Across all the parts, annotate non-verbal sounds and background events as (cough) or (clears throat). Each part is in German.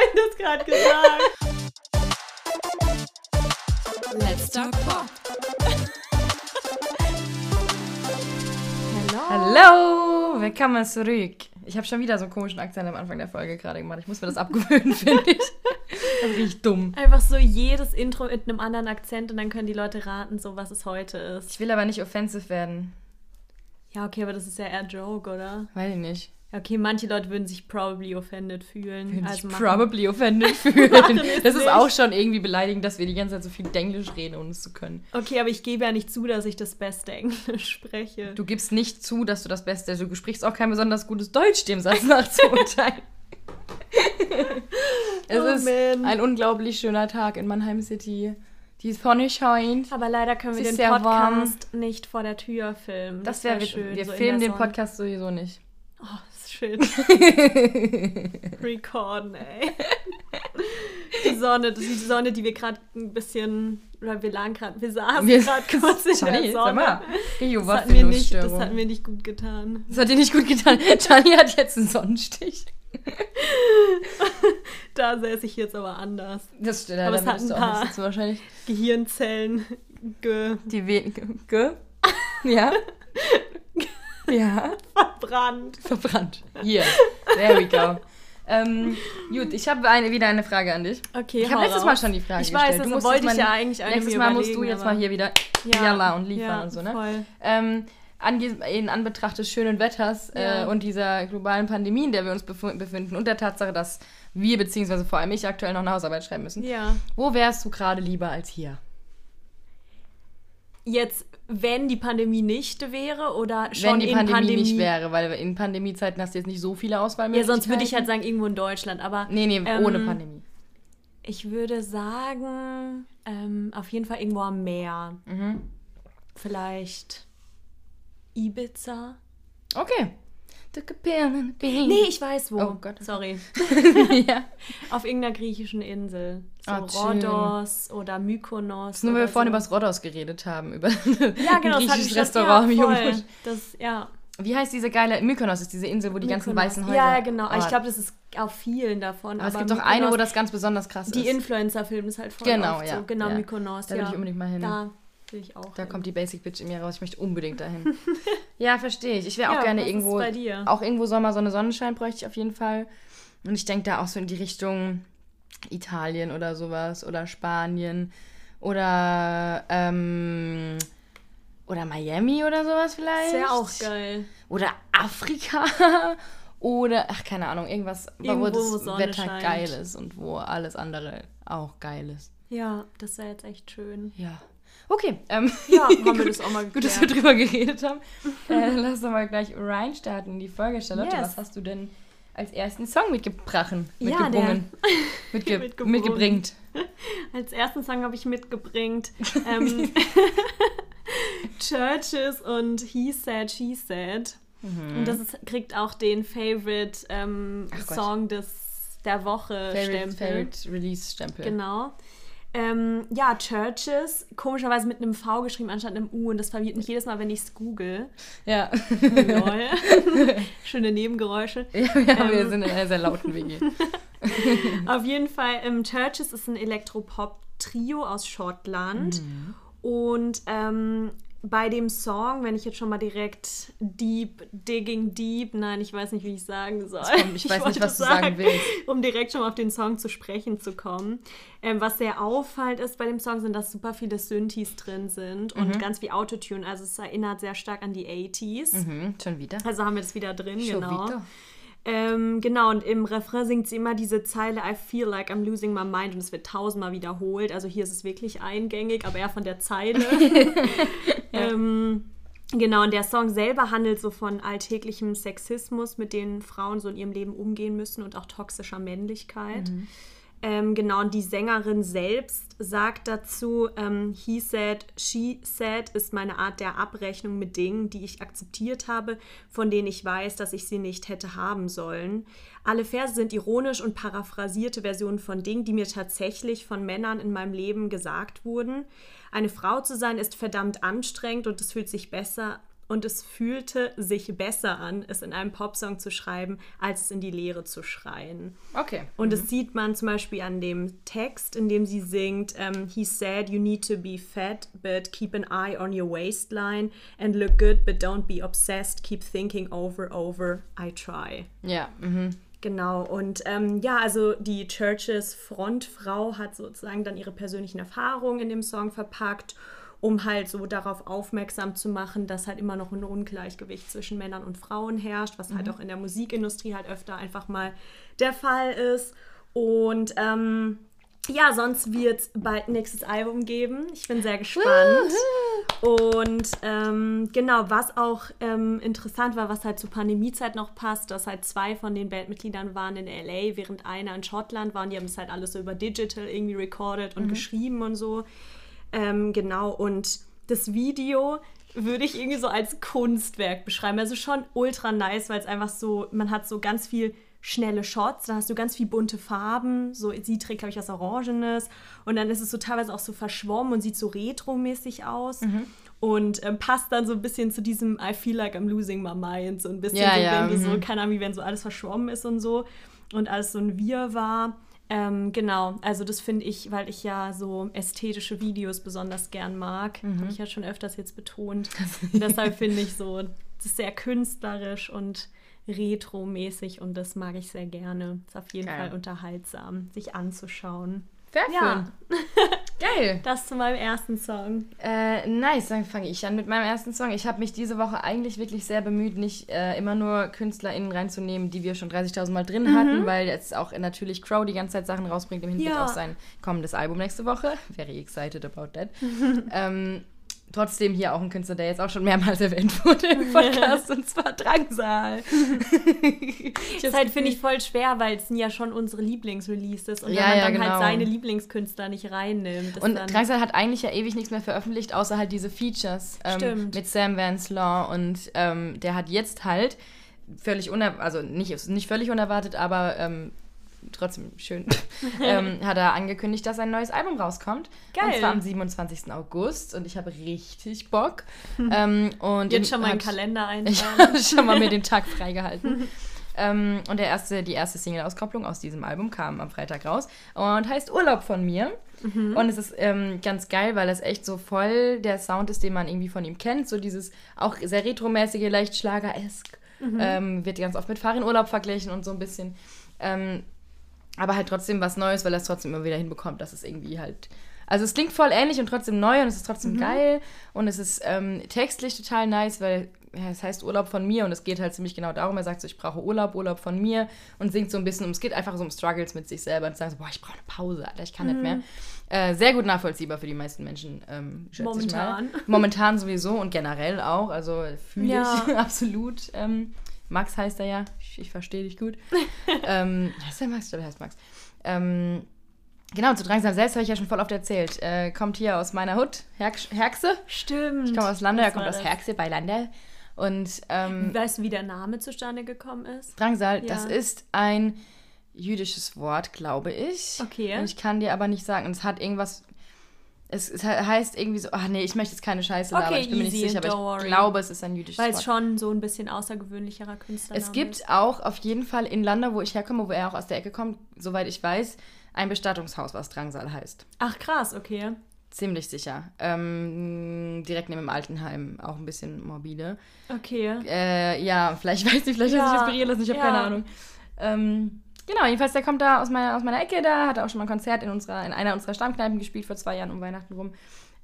habe ich das gerade gesagt? Let's Talk Pop. Hallo, willkommen zurück. Ich habe schon wieder so einen komischen Akzent am Anfang der Folge gerade gemacht. Ich muss mir das abgewöhnen, (laughs) finde ich. Das riecht dumm. Einfach so jedes Intro mit einem anderen Akzent und dann können die Leute raten, so was es heute ist. Ich will aber nicht offensive werden. Ja, okay, aber das ist ja eher Joke, oder? Weiß ich nicht. Okay, manche Leute würden sich probably offended fühlen. Würden also sich machen- probably offended (laughs) fühlen. Das ist nicht. auch schon irgendwie beleidigend, dass wir die ganze Zeit so viel Englisch reden, ohne es zu können. Okay, aber ich gebe ja nicht zu, dass ich das beste Englisch spreche. Du gibst nicht zu, dass du das Beste, du sprichst auch kein besonders gutes Deutsch dem Satz nach zu urteilen. (laughs) es Oh, ist man. ein unglaublich schöner Tag in Mannheim City. Die Sonne scheint. Aber leider können wir Es den Podcast nicht vor der Tür filmen. Das wäre wär schön. Wir so filmen den. Podcast sowieso nicht. Oh, shit. (laughs) Recorden, ey. Die Sonne, das ist die Sonne, die wir gerade ein bisschen, oder wir lagen gerade, wir saßen gerade kurz in Johnny, der sag Sonne. mal. Rio, Das hat, mir nicht, das hat mir nicht gut getan. Das hat dir nicht gut getan. Johnny hat jetzt einen Sonnenstich. (laughs) Da säße ich jetzt aber anders. Das stimmt, Aber es hat ein paar- wahrscheinlich. Gehirnzellen ge Die We Ge (laughs) Ja. Ja. verbrannt. Verbrannt. Hier. There we go. Ähm, gut, ich habe eine, wieder eine Frage an dich. Okay, Ich habe letztes raus. Mal schon die Frage Ich weiß, gestellt. also wollte ich mal- ja eigentlich eine Nächstes Mal musst du jetzt mal hier wieder Ja, Jalla und liefern ja, und so, ne? Voll. Ähm, in Anbetracht des schönen Wetters Ja. äh, und dieser globalen Pandemie, in der wir uns befu- befinden und der Tatsache, dass wir, beziehungsweise vor allem ich, aktuell noch eine Hausarbeit schreiben müssen, Ja. wo wärst du gerade lieber als hier? Jetzt, wenn die Pandemie nicht wäre oder schon Wenn die in Pandemie, Pandemie nicht wäre, weil in Pandemiezeiten hast du jetzt nicht so viele Ja, Auswahlmöglichkeiten. sonst würde ich halt sagen, irgendwo in Deutschland. Aber Nee, nee, ähm, ohne Pandemie. ich würde sagen, ähm, auf jeden Fall irgendwo am Meer. Mhm. Vielleicht Ibiza. Okay. Took a pill and a bean. Nee, ich weiß wo. Oh Gott. Sorry. (laughs) (laughs) ja. Auf irgendeiner griechischen Insel. So schön. Nur oder Mykonos. Nur weil wir oder vorhin so. über das Rhodos geredet haben, über ja, genau, ein das griechisches Restaurant ja, voll. Das, ja. Wie heißt diese geile Mykonos? Ist diese Insel, wo die ganzen Mykonos. weißen Häuser... Ja, ja, genau. Oh, ich glaube, das ist auf vielen davon. aber es gibt auch eine, wo Mykonos- das ganz besonders krass Die ist. Influencer-Film ist halt voll Genau, oft ja, so. Genau, ja. Mykonos. Da will ja. ich unbedingt mal hin. Da will ich auch Da hin. kommt die Basic Bitch in mir raus. Ich möchte unbedingt dahin. (laughs) ja, verstehe ich. Ich wäre auch Ja, gerne was ist irgendwo. bei dir? Auch irgendwo Sommer, Sonne, Sonnenschein bräuchte ich auf jeden Fall. Und ich denke da auch so in die Richtung Italien oder sowas oder Spanien oder ähm, oder Miami oder sowas vielleicht. Das wäre auch geil. Oder Afrika (laughs) oder ach keine Ahnung irgendwas, Irgendwo, wo wo das Sonne Wetter scheint. geil ist und wo alles andere auch geil ist. Ja, das wäre jetzt echt schön. Ja. Okay. Ähm, Ja, haben wir (laughs) das auch mal Gut, dass wir geklärt. drüber geredet haben. (laughs) äh, lass doch mal gleich reinstarten in die Folge. Charlotte, Yes. was hast du denn als ersten Song mitgebracht? Ja, Mitgebrungen. (laughs) Mitge Mitgebrungen. mitgebringt. Als ersten Song habe ich mitgebringt ähm, Churches und He Said, She Said. Und das ist, kriegt auch den Favorite ähm, Mhm. Song des, der Woche Favorite, Stempel. Favorite Release Stempel. Genau. Ähm, ja, Churches, komischerweise mit einem V geschrieben anstatt einem U und das verwirrt mich jedes Mal, wenn ich es google. Ja. Lol. (laughs) Schöne Nebengeräusche. ja, wir Ähm. sind in einer sehr lauten WG. (laughs) Auf jeden Fall, ähm, Churches ist ein Elektropop-Trio aus Schottland. Mhm. Und ähm, bei dem Song, wenn ich jetzt schon mal direkt Deep, Digging Deep, nein, ich weiß nicht, wie ich sagen soll. kommt, (laughs) ich weiß nicht, was du sagen willst. Um direkt schon mal auf den Song zu sprechen zu kommen. Ähm, was sehr auffallend ist bei dem Song, sind, dass super viele Synthes drin sind und ganz viel Autotune. Also es erinnert sehr stark an die 80s. Mhm, schon wieder. Also haben wir das wieder drin, Schon genau. wieder. Ähm, genau, und im Refrain singt sie immer diese Zeile I feel like I'm losing my mind und es wird tausendmal wiederholt. Also hier ist es wirklich eingängig, aber eher von der Zeile. (laughs) ähm, genau, und der Song selber handelt so von alltäglichem Sexismus, mit dem Frauen so in ihrem Leben umgehen müssen und auch toxischer Männlichkeit. Ähm, genau, und die Sängerin selbst sagt dazu, ähm, he said, she said ist meine Art der Abrechnung mit Dingen, die ich akzeptiert habe, von denen ich weiß, dass ich sie nicht hätte haben sollen. Alle Verse sind ironisch und paraphrasierte Versionen von Dingen, die mir tatsächlich von Männern in meinem Leben gesagt wurden. Eine Frau zu sein ist verdammt anstrengend und es fühlt sich besser und es fühlte sich besser an, es in einem Popsong zu schreiben, als es in die Leere zu schreien. Okay. Und das sieht man zum Beispiel an dem Text, in dem sie singt, ähm, He said you need to be fat, but keep an eye on your waistline and look good, but don't be obsessed, keep thinking over, over, I try. Ja. Mhm. Genau, und ähm, ja, also die Churches Frontfrau hat sozusagen dann ihre persönlichen Erfahrungen in dem Song verpackt, um halt so darauf aufmerksam zu machen, dass halt immer noch ein Ungleichgewicht zwischen Männern und Frauen herrscht, was halt auch in der Musikindustrie halt öfter einfach mal der Fall ist. Und ähm, ja, sonst wird es bald ein nächstes Album geben. Ich bin sehr gespannt. Und ähm, genau, was auch ähm, interessant war, was halt zur Pandemiezeit noch passt, dass halt zwei von den Bandmitgliedern waren in LA, während einer in Schottland war und die haben das halt alles so über Digital irgendwie recorded und geschrieben und so. Ähm, genau, und das Video würde ich irgendwie so als Kunstwerk beschreiben. Also schon ultra nice, weil es einfach so, man hat so ganz viel schnelle Shots, da hast du ganz viel bunte Farben, so sie trägt, glaube ich, was Orangenes und dann ist es so teilweise auch so verschwommen und sieht so retro-mäßig aus und ähm, passt dann so ein bisschen zu diesem I feel like I'm losing my mind, so ein bisschen Ja, so, ja, wenn du so, mhm. keine Ahnung, wie wenn so alles verschwommen ist und so und alles so ein Wir war. Ähm, genau, also das finde ich, weil ich ja so ästhetische Videos besonders gern mag. Mhm. Habe ich ja schon öfters jetzt betont. (laughs) Deshalb finde ich so, das ist sehr künstlerisch und retro-mäßig und das mag ich sehr gerne. Ist auf jeden Geil. Fall unterhaltsam, sich anzuschauen. Sehr Ja. schön. (laughs) Geil. Das zu meinem ersten Song. Äh, nice, dann fange ich an mit meinem ersten Song. Ich habe mich diese Woche eigentlich wirklich sehr bemüht, nicht äh, immer nur KünstlerInnen reinzunehmen, die wir schon 30.000 Mal drin hatten, weil jetzt auch natürlich Crow die ganze Zeit Sachen rausbringt im Hinblick Ja. auf sein kommendes Album nächste Woche. (laughs) Very excited about that. (laughs) ähm, trotzdem hier auch ein Künstler, der jetzt auch schon mehrmals (laughs) erwähnt wurde im (laughs) Podcast, und zwar Drangsal. (laughs) Das halt finde ich voll schwer, weil es sind ja schon unsere Lieblingsreleases und Ja, wenn man ja, dann genau. halt seine Lieblingskünstler nicht reinnimmt. ist Und Drangsal hat eigentlich ja ewig nichts mehr veröffentlicht, außer halt diese Features ähm, mit Sam Vance Law. Und ähm, der hat jetzt halt völlig unerwartet, also nicht, nicht völlig unerwartet, aber ähm, trotzdem schön, (laughs) ähm, hat er angekündigt, dass ein neues Album rauskommt. Und Geil. zwar am 27. August. Und ich habe richtig Bock. (laughs) ähm, und jetzt schon mal einen Kalender ich (laughs) eintragen. habe schon mal mir den Tag freigehalten. ähm, und der erste, die erste Single-Auskopplung aus diesem Album kam am Freitag raus und heißt Urlaub von mir. Und es ist ähm, ganz geil, weil das echt so voll der Sound ist, den man irgendwie von ihm kennt. So dieses auch sehr retromäßige, leicht Schlager-esk. Ähm, wird ganz oft mit Farin Urlaub verglichen und so ein bisschen. Ähm, aber halt trotzdem was Neues, weil er es trotzdem immer wieder hinbekommt, dass es irgendwie halt. Also es klingt voll ähnlich und trotzdem neu und es ist trotzdem geil und es ist ähm, textlich total nice, weil ja, es heißt Urlaub von mir und es geht halt ziemlich genau darum, er sagt so, ich brauche Urlaub, Urlaub von mir und singt so ein bisschen um, es geht einfach so um Struggles mit sich selber und sagt so, boah, ich brauche eine Pause, Alter, ich kann nicht mehr. Äh, sehr gut nachvollziehbar für die meisten Menschen, ähm, schätze Ich Momentan. mal. Momentan sowieso und generell auch, also fühle Ja. ich (laughs) absolut. Ähm, Max heißt er ja, ich, ich verstehe dich gut. (laughs) ähm, heißt der Max? Ich glaube, er heißt Max. Ähm, genau, zu Drangsal selbst habe ich ja schon voll oft erzählt. Äh, kommt hier aus meiner Hut, Herx Herxe. Stimmt. Ich komme aus Lande, er kommt aus? Herxe bei Lande. Und ähm, Weißt du, wie der Name zustande gekommen ist? Drangsal, Ja. das ist ein jüdisches Wort, glaube ich. Okay. Und ich kann dir aber nicht sagen, es hat irgendwas. Es, es heißt irgendwie so, ach nee, ich möchte jetzt keine Scheiße labern, Okay, ich bin mir nicht easy, sicher, aber ich glaube, es ist ein jüdisches Weil es schon so ein bisschen außergewöhnlicherer Künstler Es gibt auch auf jeden Fall in Landa, wo ich herkomme, wo er auch aus der Ecke kommt, soweit ich weiß, ein Bestattungshaus, was Drangsal heißt. Ach krass, okay. Ziemlich sicher. Ähm, direkt neben dem Altenheim, auch ein bisschen morbide. Okay. Äh, ja, vielleicht (laughs) weiß ich, vielleicht Ja, hat sich inspirieren lassen, ich habe ja. keine Ahnung. Ähm, genau, jedenfalls, der kommt da aus meiner, aus meiner Ecke, da hat er auch schon mal ein Konzert in, unserer, in einer unserer Stammkneipen gespielt vor zwei Jahren um Weihnachten rum.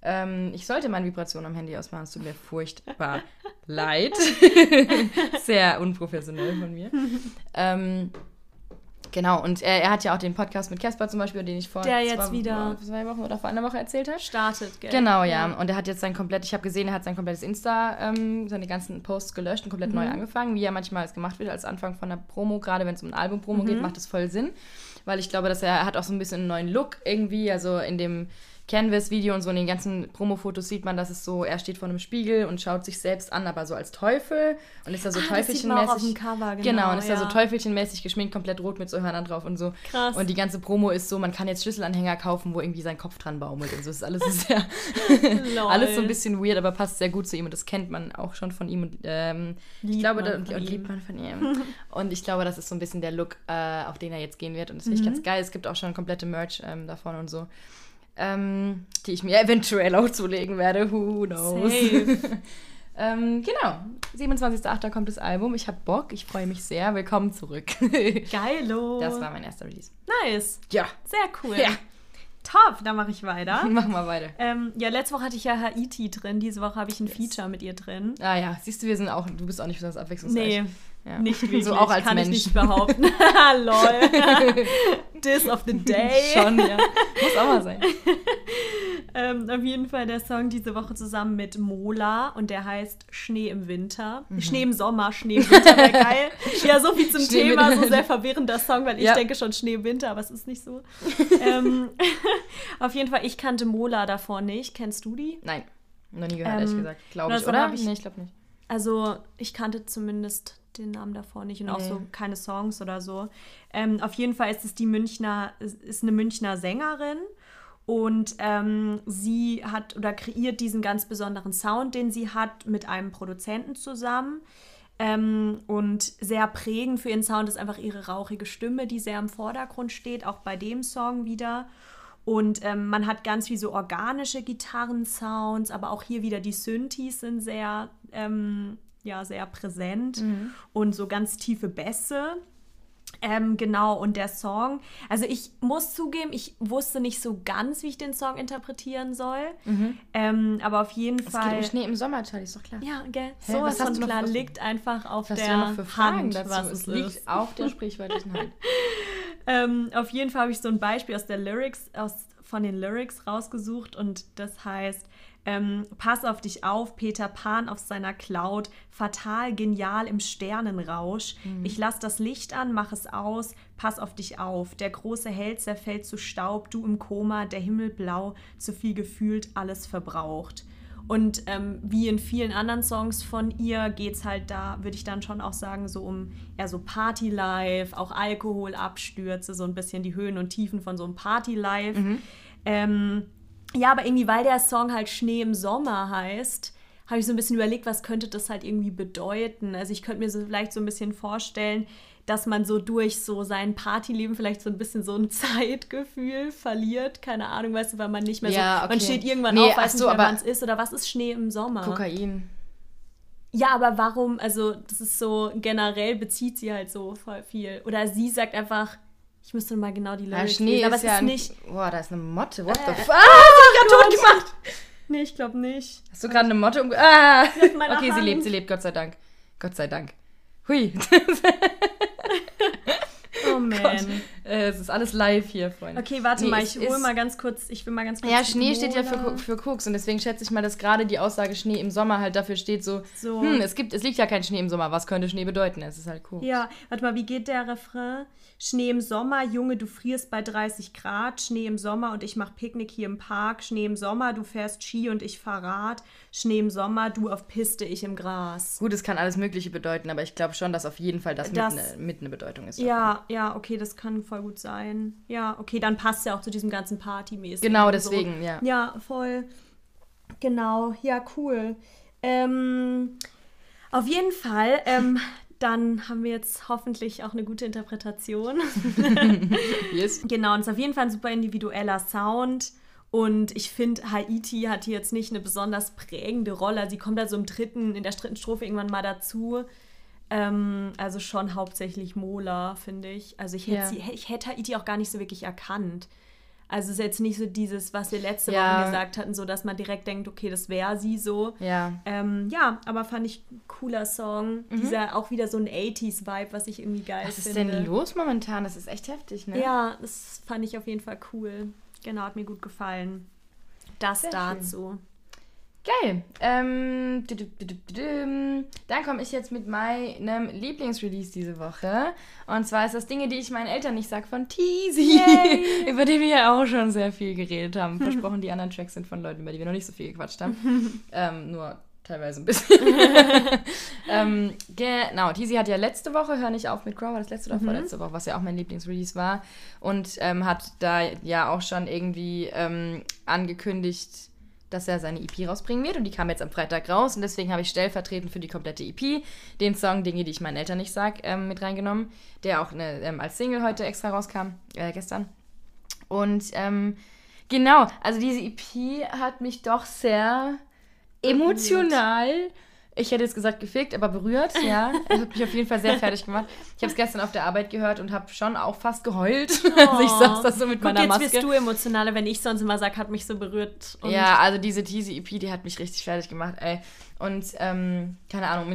Ähm, ich sollte meine Vibration am Handy ausmachen, es tut mir furchtbar (laughs) leid. (laughs) Sehr unprofessionell von mir. (laughs) ähm, genau, und er, er hat ja auch den Podcast mit Casper zum Beispiel, den ich vor Der jetzt zwei, wieder- zwei Wochen oder vor einer Woche erzählt habe. Startet, gell? Genau, ja. Und er hat jetzt sein komplett, ich habe gesehen, er hat sein komplettes Insta, ähm, seine ganzen Posts gelöscht und komplett Mhm. neu angefangen, wie ja manchmal es gemacht wird als Anfang von der Promo, gerade wenn es um ein Album-Promo Mhm. geht, macht das voll Sinn. Weil ich glaube, dass er, er hat auch so ein bisschen einen neuen Look irgendwie, also in dem Canvas-Video und so in den ganzen Promo-Fotos sieht man, dass es so, er steht vor einem Spiegel und schaut sich selbst an, aber so als Teufel und ist da so Ah, teufelchenmäßig. Cover, genau, genau, und ist da so ja. teufelchenmäßig geschminkt, komplett rot mit so Hörnern drauf und so. Krass. Und die ganze Promo ist so, man kann jetzt Schlüsselanhänger kaufen, wo irgendwie sein Kopf dran baumelt und so. Das ist alles so (laughs) sehr, alles so ein bisschen weird, aber passt sehr gut zu ihm und das kennt man auch schon von ihm und ähm, ich glaube, man und, und ihm. liebt man von ihm. (laughs) und ich glaube, das ist so ein bisschen der Look, äh, auf den er jetzt gehen wird und das finde Mhm. ich ganz geil. Es gibt auch schon komplette Merch ähm, davon und so. Ähm, die ich mir eventuell auch zulegen werde. Who knows? (laughs) Ähm, genau. 27.08. kommt das Album. Ich habe Bock. Ich freue mich sehr. Willkommen zurück. (laughs) Geilo. das war mein erster Release. nice. Ja. Sehr cool. Ja. Top, dann mache ich weiter. (laughs) Machen wir weiter. ähm, ja, letzte Woche hatte ich ja Haiti drin. Diese Woche habe ich ein Feature mit ihr drin. Ah ja, siehst du, wir sind auch, du bist auch nicht besonders abwechslungsreich. Nee, Ja. nicht (laughs) wirklich. So auch als Kann Mensch. ich nicht behaupten. (laughs) Lol. (laughs) Diss of the day. Schon, ja. Muss auch mal sein. Ähm, auf jeden Fall der Song diese Woche zusammen mit Mola und der heißt Schnee im Winter. Mhm. Schnee im Sommer, Schnee im Winter wäre geil. Ja, so viel zum Schnee Thema, so sehr verwirrender Song, weil ich Ja. denke schon Schnee im Winter, aber es ist nicht so. ähm, auf jeden Fall, ich kannte Mola davor nicht. Kennst du die? Nein, noch nie gehört, Ähm, ehrlich gesagt. Glaube ich, oder? ich- nee, ich glaube nicht. Also, ich kannte zumindest den Namen davor nicht und auch Nee. so keine Songs oder so. Ähm, auf jeden Fall ist es die Münchner, ist- ist eine Münchner Sängerin und ähm, sie hat oder kreiert diesen ganz besonderen Sound, den sie hat, mit einem Produzenten zusammen. Ähm, und sehr prägend für ihren Sound ist einfach ihre rauchige Stimme, die sehr im Vordergrund steht, auch bei dem Song wieder. Und ähm, man hat ganz wie so organische Gitarrensounds, aber auch hier wieder die Synthes sind sehr, ähm, ja, sehr präsent und so ganz tiefe Bässe. Ähm, genau, und der Song, also ich muss zugeben, ich wusste nicht so ganz, wie ich den Song interpretieren soll. Ähm, aber auf jeden Es geht Fall. um Schnee im Sommer, Charlie, ist doch klar. Ja, gell? Hä, So was von klar liegt einfach auf Was der Hand, dazu? was es es liegt ist. auf der (laughs) sprichwörtlichen Hand. Ähm, auf jeden Fall habe ich so ein Beispiel aus der Lyrics, aus, von den Lyrics rausgesucht und das heißt, ähm, pass auf dich auf, Peter Pan auf seiner Cloud, fatal, genial im Sternenrausch. Ich lass das Licht an, mach es aus, pass auf dich auf. Der große Held zerfällt zu Staub, du im Koma, der Himmel blau, zu viel gefühlt, alles verbraucht. Und ähm, wie in vielen anderen Songs von ihr geht es halt da, würde ich dann schon auch sagen, so um eher so Party-Life, auch Alkoholabstürze, so ein bisschen die Höhen und Tiefen von so einem Party-Life. Ähm, ja, aber irgendwie, weil der Song halt Schnee im Sommer heißt, habe ich so ein bisschen überlegt, was könnte das halt irgendwie bedeuten. Also ich könnte mir so vielleicht so ein bisschen vorstellen, dass man so durch so sein Partyleben vielleicht so ein bisschen so ein (laughs) Zeitgefühl verliert. Keine Ahnung, weißt du, weil man nicht mehr Ja, so, man okay. steht irgendwann Nee, auf, weiß so, nicht wann es ist oder was ist Schnee im Sommer. Kokain. Ja, aber warum, also das ist so, generell bezieht sie halt so voll viel. Oder sie sagt einfach, ich müsste mal genau die Ja, Lyrics Schnee lesen, aber ist es ja ist nicht... Boah, da ist eine Motte. What the Äh, fuck? Ah, du gerade tot gemacht? Nee, ich glaube nicht. Hast du gerade eine Motte umge... Ah! Okay, sie Hand. lebt, sie lebt, Gott sei Dank. Gott sei Dank. Hui. (laughs) Oh man. Äh, es ist alles live hier, Freunde. Okay, warte Nee, mal, ich hole mal ganz kurz, ich will mal ganz kurz. Ja, Schnee steht ja für, für Koks und deswegen schätze ich mal, dass gerade die Aussage Schnee im Sommer halt dafür steht so, So. hm, es gibt, es liegt ja kein Schnee im Sommer, was könnte Schnee bedeuten? Es ist halt Koks. Ja, warte mal, wie geht der Refrain? Schnee im Sommer, Junge, du frierst bei 30 Grad. Schnee im Sommer und ich mach Picknick hier im Park. Schnee im Sommer, du fährst Ski und ich fahr Rad. Schnee im Sommer, du auf Piste, ich im Gras. Gut, es kann alles Mögliche bedeuten, aber ich glaube schon, dass auf jeden Fall das, Das- mit, ne, mit eine Bedeutung ist. Ja, ja, okay, das kann voll gut sein. Ja, okay, dann passt ja auch zu diesem ganzen Partymäßigen. Genau, deswegen, ja. Ja, voll. Genau, ja, cool. Ähm, auf jeden Fall, ähm, (laughs) dann haben wir jetzt hoffentlich auch eine gute Interpretation. (laughs) Yes. Genau, und es ist auf jeden Fall ein super individueller Sound. Und ich finde, Haiti hat hier jetzt nicht eine besonders prägende Rolle. Sie kommt also im dritten, in der dritten Strophe irgendwann mal dazu. Ähm, also schon hauptsächlich Mola, finde ich. Also ich hätte, Ja. sie, ich hätte Haiti auch gar nicht so wirklich erkannt. Also es ist jetzt nicht so dieses, was wir letzte Ja. Woche gesagt hatten, so dass man direkt denkt, okay, das wäre sie so. Ja. Ähm, ja, aber fand ich cooler Song. Dieser auch wieder so ein 80s-Vibe, was ich irgendwie geil Mhm. Was ist finde. denn los momentan? Das ist echt heftig, ne? Ja, das fand ich auf jeden Fall cool. Genau, hat mir gut gefallen. Das Sehr dazu. Geil. Ähm, dann komme ich jetzt mit meinem Lieblingsrelease diese Woche. Und zwar ist das Dinge, die ich meinen Eltern nicht sag von Teasy. (laughs) über die wir ja auch schon sehr viel geredet haben. (laughs) Versprochen, die anderen Tracks sind von Leuten, über die wir noch nicht so viel gequatscht haben. (laughs) ähm, nur teilweise ein bisschen. ähm, genau, Teasy hat ja letzte Woche, hör nicht auf mit Crow, war das letzte oder vorletzte Woche, was ja auch mein Lieblingsrelease war. Und ähm, hat da ja auch schon irgendwie ähm, angekündigt, dass er seine EP rausbringen wird. Und die kam jetzt am Freitag raus. Und deswegen habe ich stellvertretend für die komplette EP den Song Dinge, die ich meinen Eltern nicht sag, ähm, mit reingenommen. Der auch ne, ähm, als Single heute extra rauskam, äh, gestern. Und ähm, genau, also diese EP hat mich doch sehr emotional. Ich hätte jetzt gesagt gefickt, aber berührt, ja. (laughs) Das hat mich auf jeden Fall sehr fertig gemacht. Ich habe es gestern auf der Arbeit gehört und habe schon auch fast geheult. (laughs) Also ich saß da so mit Guck, meiner jetzt Maske. bist du emotionaler, wenn ich sonst immer sage, hat mich so berührt. Ja, also diese Teasy EP, die hat mich richtig fertig gemacht, ey. Und, ähm, keine Ahnung,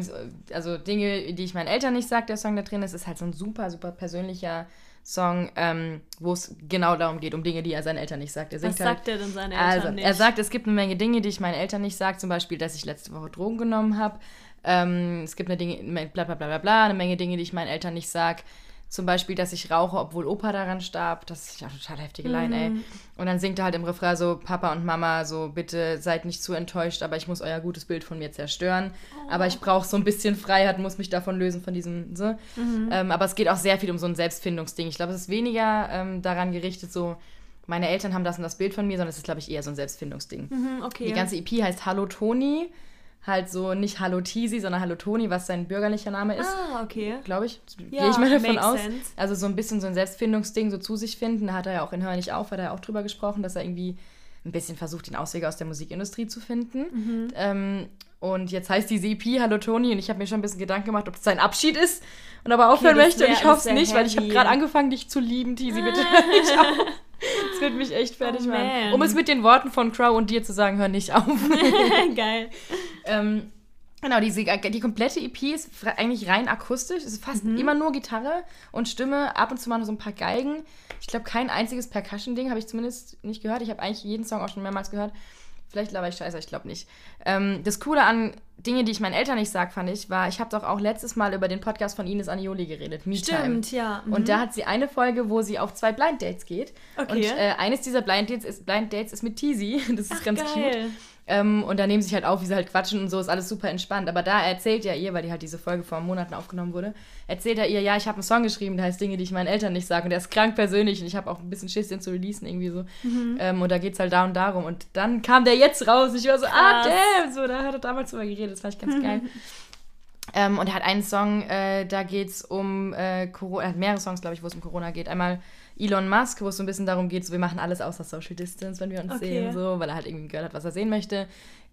also Dinge, die ich meinen Eltern nicht sage, der Song da drin ist, ist halt so ein super, super persönlicher Song, ähm, wo es genau darum geht, um Dinge, die er seinen Eltern nicht sagt. Er Was halt, sagt er denn seinen Eltern also, nicht? er sagt, es gibt eine Menge Dinge, die ich meinen Eltern nicht sage, zum Beispiel, dass ich letzte Woche Drogen genommen habe. Ähm, es gibt eine Dinge, bla bla bla bla bla, eine Menge Dinge, die ich meinen Eltern nicht sage. Zum Beispiel, dass ich rauche, obwohl Opa daran starb. Das ist ja total heftige Line, ey. Und dann singt er halt im Refrain so, Papa und Mama, so, bitte seid nicht zu enttäuscht, aber ich muss euer gutes Bild von mir zerstören. Aber ich brauche so ein bisschen Freiheit, muss mich davon lösen, von diesem, so. Ähm, aber es geht auch sehr viel um so ein Selbstfindungsding. Ich glaube, es ist weniger ähm, daran gerichtet, so, meine Eltern haben das und das Bild von mir, sondern es ist, glaube ich, eher so ein Selbstfindungsding. Hm, okay. Die ganze EP heißt Hallo Toni. Halt so nicht Hallo Teasy, sondern Hallo Toni, was sein bürgerlicher Name ist ah, okay. glaube ich. Ja, Gehe ich mal davon aus. sense. Also so ein bisschen so ein Selbstfindungsding, so zu sich finden. Da hat er ja auch in Hör nicht auf, hat er ja auch drüber gesprochen, dass er irgendwie ein bisschen versucht, den Ausweg aus der Musikindustrie zu finden. Mhm. Ähm, und jetzt heißt diese EP Hallo Toni und ich habe mir schon ein bisschen Gedanken gemacht, ob es sein Abschied ist und aber aufhören das möchte und ich hoffe es nicht, weil ich habe heavy. gerade angefangen, dich zu lieben, Teasy, bitte (laughs) hör wird mich echt fertig Oh, machen. man. Um es mit den Worten von Crow und dir zu sagen, hör nicht auf. (laughs) Geil. Ähm, genau, diese, die komplette EP ist eigentlich rein akustisch. Es ist fast immer nur Gitarre und Stimme, ab und zu mal nur so ein paar Geigen. Ich glaube, kein einziges Percussion-Ding habe ich zumindest nicht gehört. Ich habe eigentlich jeden Song auch schon mehrmals gehört. Vielleicht laber ich scheiße, ich glaube nicht. Ähm, das Coole an Dinge, die ich meinen Eltern nicht sag, fand ich, war, ich habe doch auch letztes Mal über den Podcast von Ines Anioli geredet. Me Time. Stimmt, ja. Mhm. Und da hat sie eine Folge, wo sie auf zwei Blind Dates geht. Okay. Und äh, eines dieser Blind Dates ist, Blind Dates ist mit Teasy. (laughs) Das ist Ach, ganz geil. cute. Ähm, und da nehmen sie sich halt auf, wie sie halt quatschen und so, ist alles super entspannt. Aber da erzählt ja ihr, weil die halt diese Folge vor Monaten aufgenommen wurde, erzählt er ihr, ja, ich habe einen Song geschrieben, der heißt Dinge, die ich meinen Eltern nicht sage. Und der ist krank persönlich und ich habe auch ein bisschen Schiss, den zu releasen irgendwie so. Mhm. Ähm, und da geht's halt da und darum. Und dann kam der jetzt raus. Ich war so, ah, Krass. damn! So, da hat er damals drüber geredet, das fand ich ganz geil. (laughs) Ähm, und er hat einen Song, äh, da geht es um äh, Corona, er hat mehrere Songs, glaube ich, wo es um Corona geht. Einmal Elon Musk, wo es so ein bisschen darum geht, so, wir machen alles außer Social Distance, wenn wir uns Okay. sehen, so, weil er halt irgendwie gehört hat, was er sehen möchte.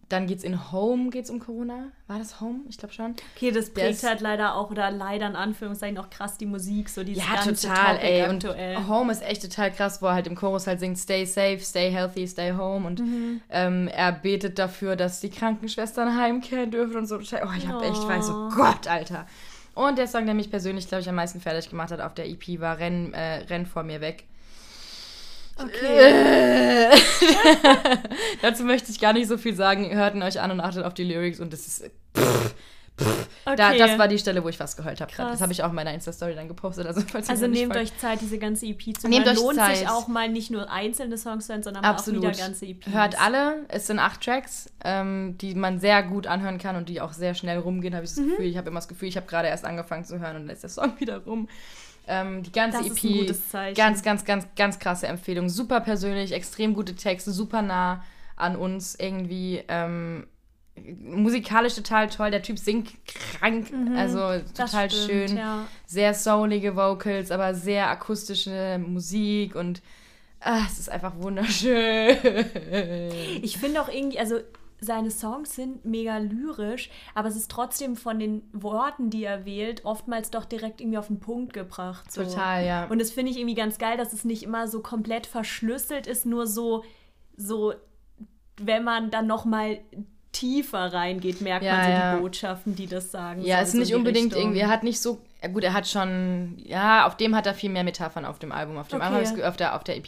Dann geht es in Home, geht's um Corona. War das Home? Ich glaube schon. Okay, das prägt halt leider auch, oder leider in Anführungszeichen auch krass die Musik, so dieses Ja, ganze total, Topic ey. aktuell. Und Home ist echt total krass, wo er halt im Chorus halt singt, stay safe, stay healthy, stay home. Und Mhm. ähm, er betet dafür, dass die Krankenschwestern heimkehren dürfen und so. Oh, ich hab echt, ich weiß, oh Oh. Gott, Alter. Und der Song, der mich persönlich, glaube ich, am meisten fertig gemacht hat auf der EP, war Renn, äh, Renn vor mir weg. Okay. (laughs) Dazu möchte ich gar nicht so viel sagen. Hört ihn euch an und achtet auf die Lyrics und das ist. Pff, pff. Da, Okay. das war die Stelle, wo ich fast geheult habe. Das habe ich auch in meiner Insta-Story dann gepostet. Also, Also nehmt euch Zeit, diese ganze EP zu Nehmt hören. euch Lohnt Zeit. sich auch mal nicht nur einzelne Songs zu hören, sondern mal auch Absolut. wieder ganze E EPs. Hört alle. Es sind acht Tracks, ähm, die man sehr gut anhören kann und die auch sehr schnell rumgehen, habe ich Mhm. das Gefühl. Ich habe immer das Gefühl, ich habe gerade erst angefangen zu hören und dann ist der Song (laughs) wieder rum. Ähm, die ganze Das EP, ganz, ganz, ganz, ganz krasse Empfehlung. Super persönlich, extrem gute Texte, super nah an uns irgendwie. Ähm, musikalisch total toll. Der Typ singt krank, also Mhm. Das total stimmt, schön Ja. sehr soulige Vocals, aber sehr akustische Musik und ah, es ist einfach wunderschön. Ich finde auch irgendwie, also seine Songs sind mega lyrisch, aber es ist trotzdem von den Worten, die er wählt, oftmals doch direkt irgendwie auf den Punkt gebracht. So. Total, ja. Und das finde ich irgendwie ganz geil, dass es nicht immer so komplett verschlüsselt ist, nur so, so wenn man dann noch mal tiefer reingeht, merkt Ja, man so ja. die Botschaften, die das sagen. Ja, es ist nicht unbedingt Richtung. irgendwie, er hat nicht so, ja gut, er hat schon, ja, auf dem hat er viel mehr Metaphern auf dem Album. Auf dem Okay. Album, auf der, auf der EP,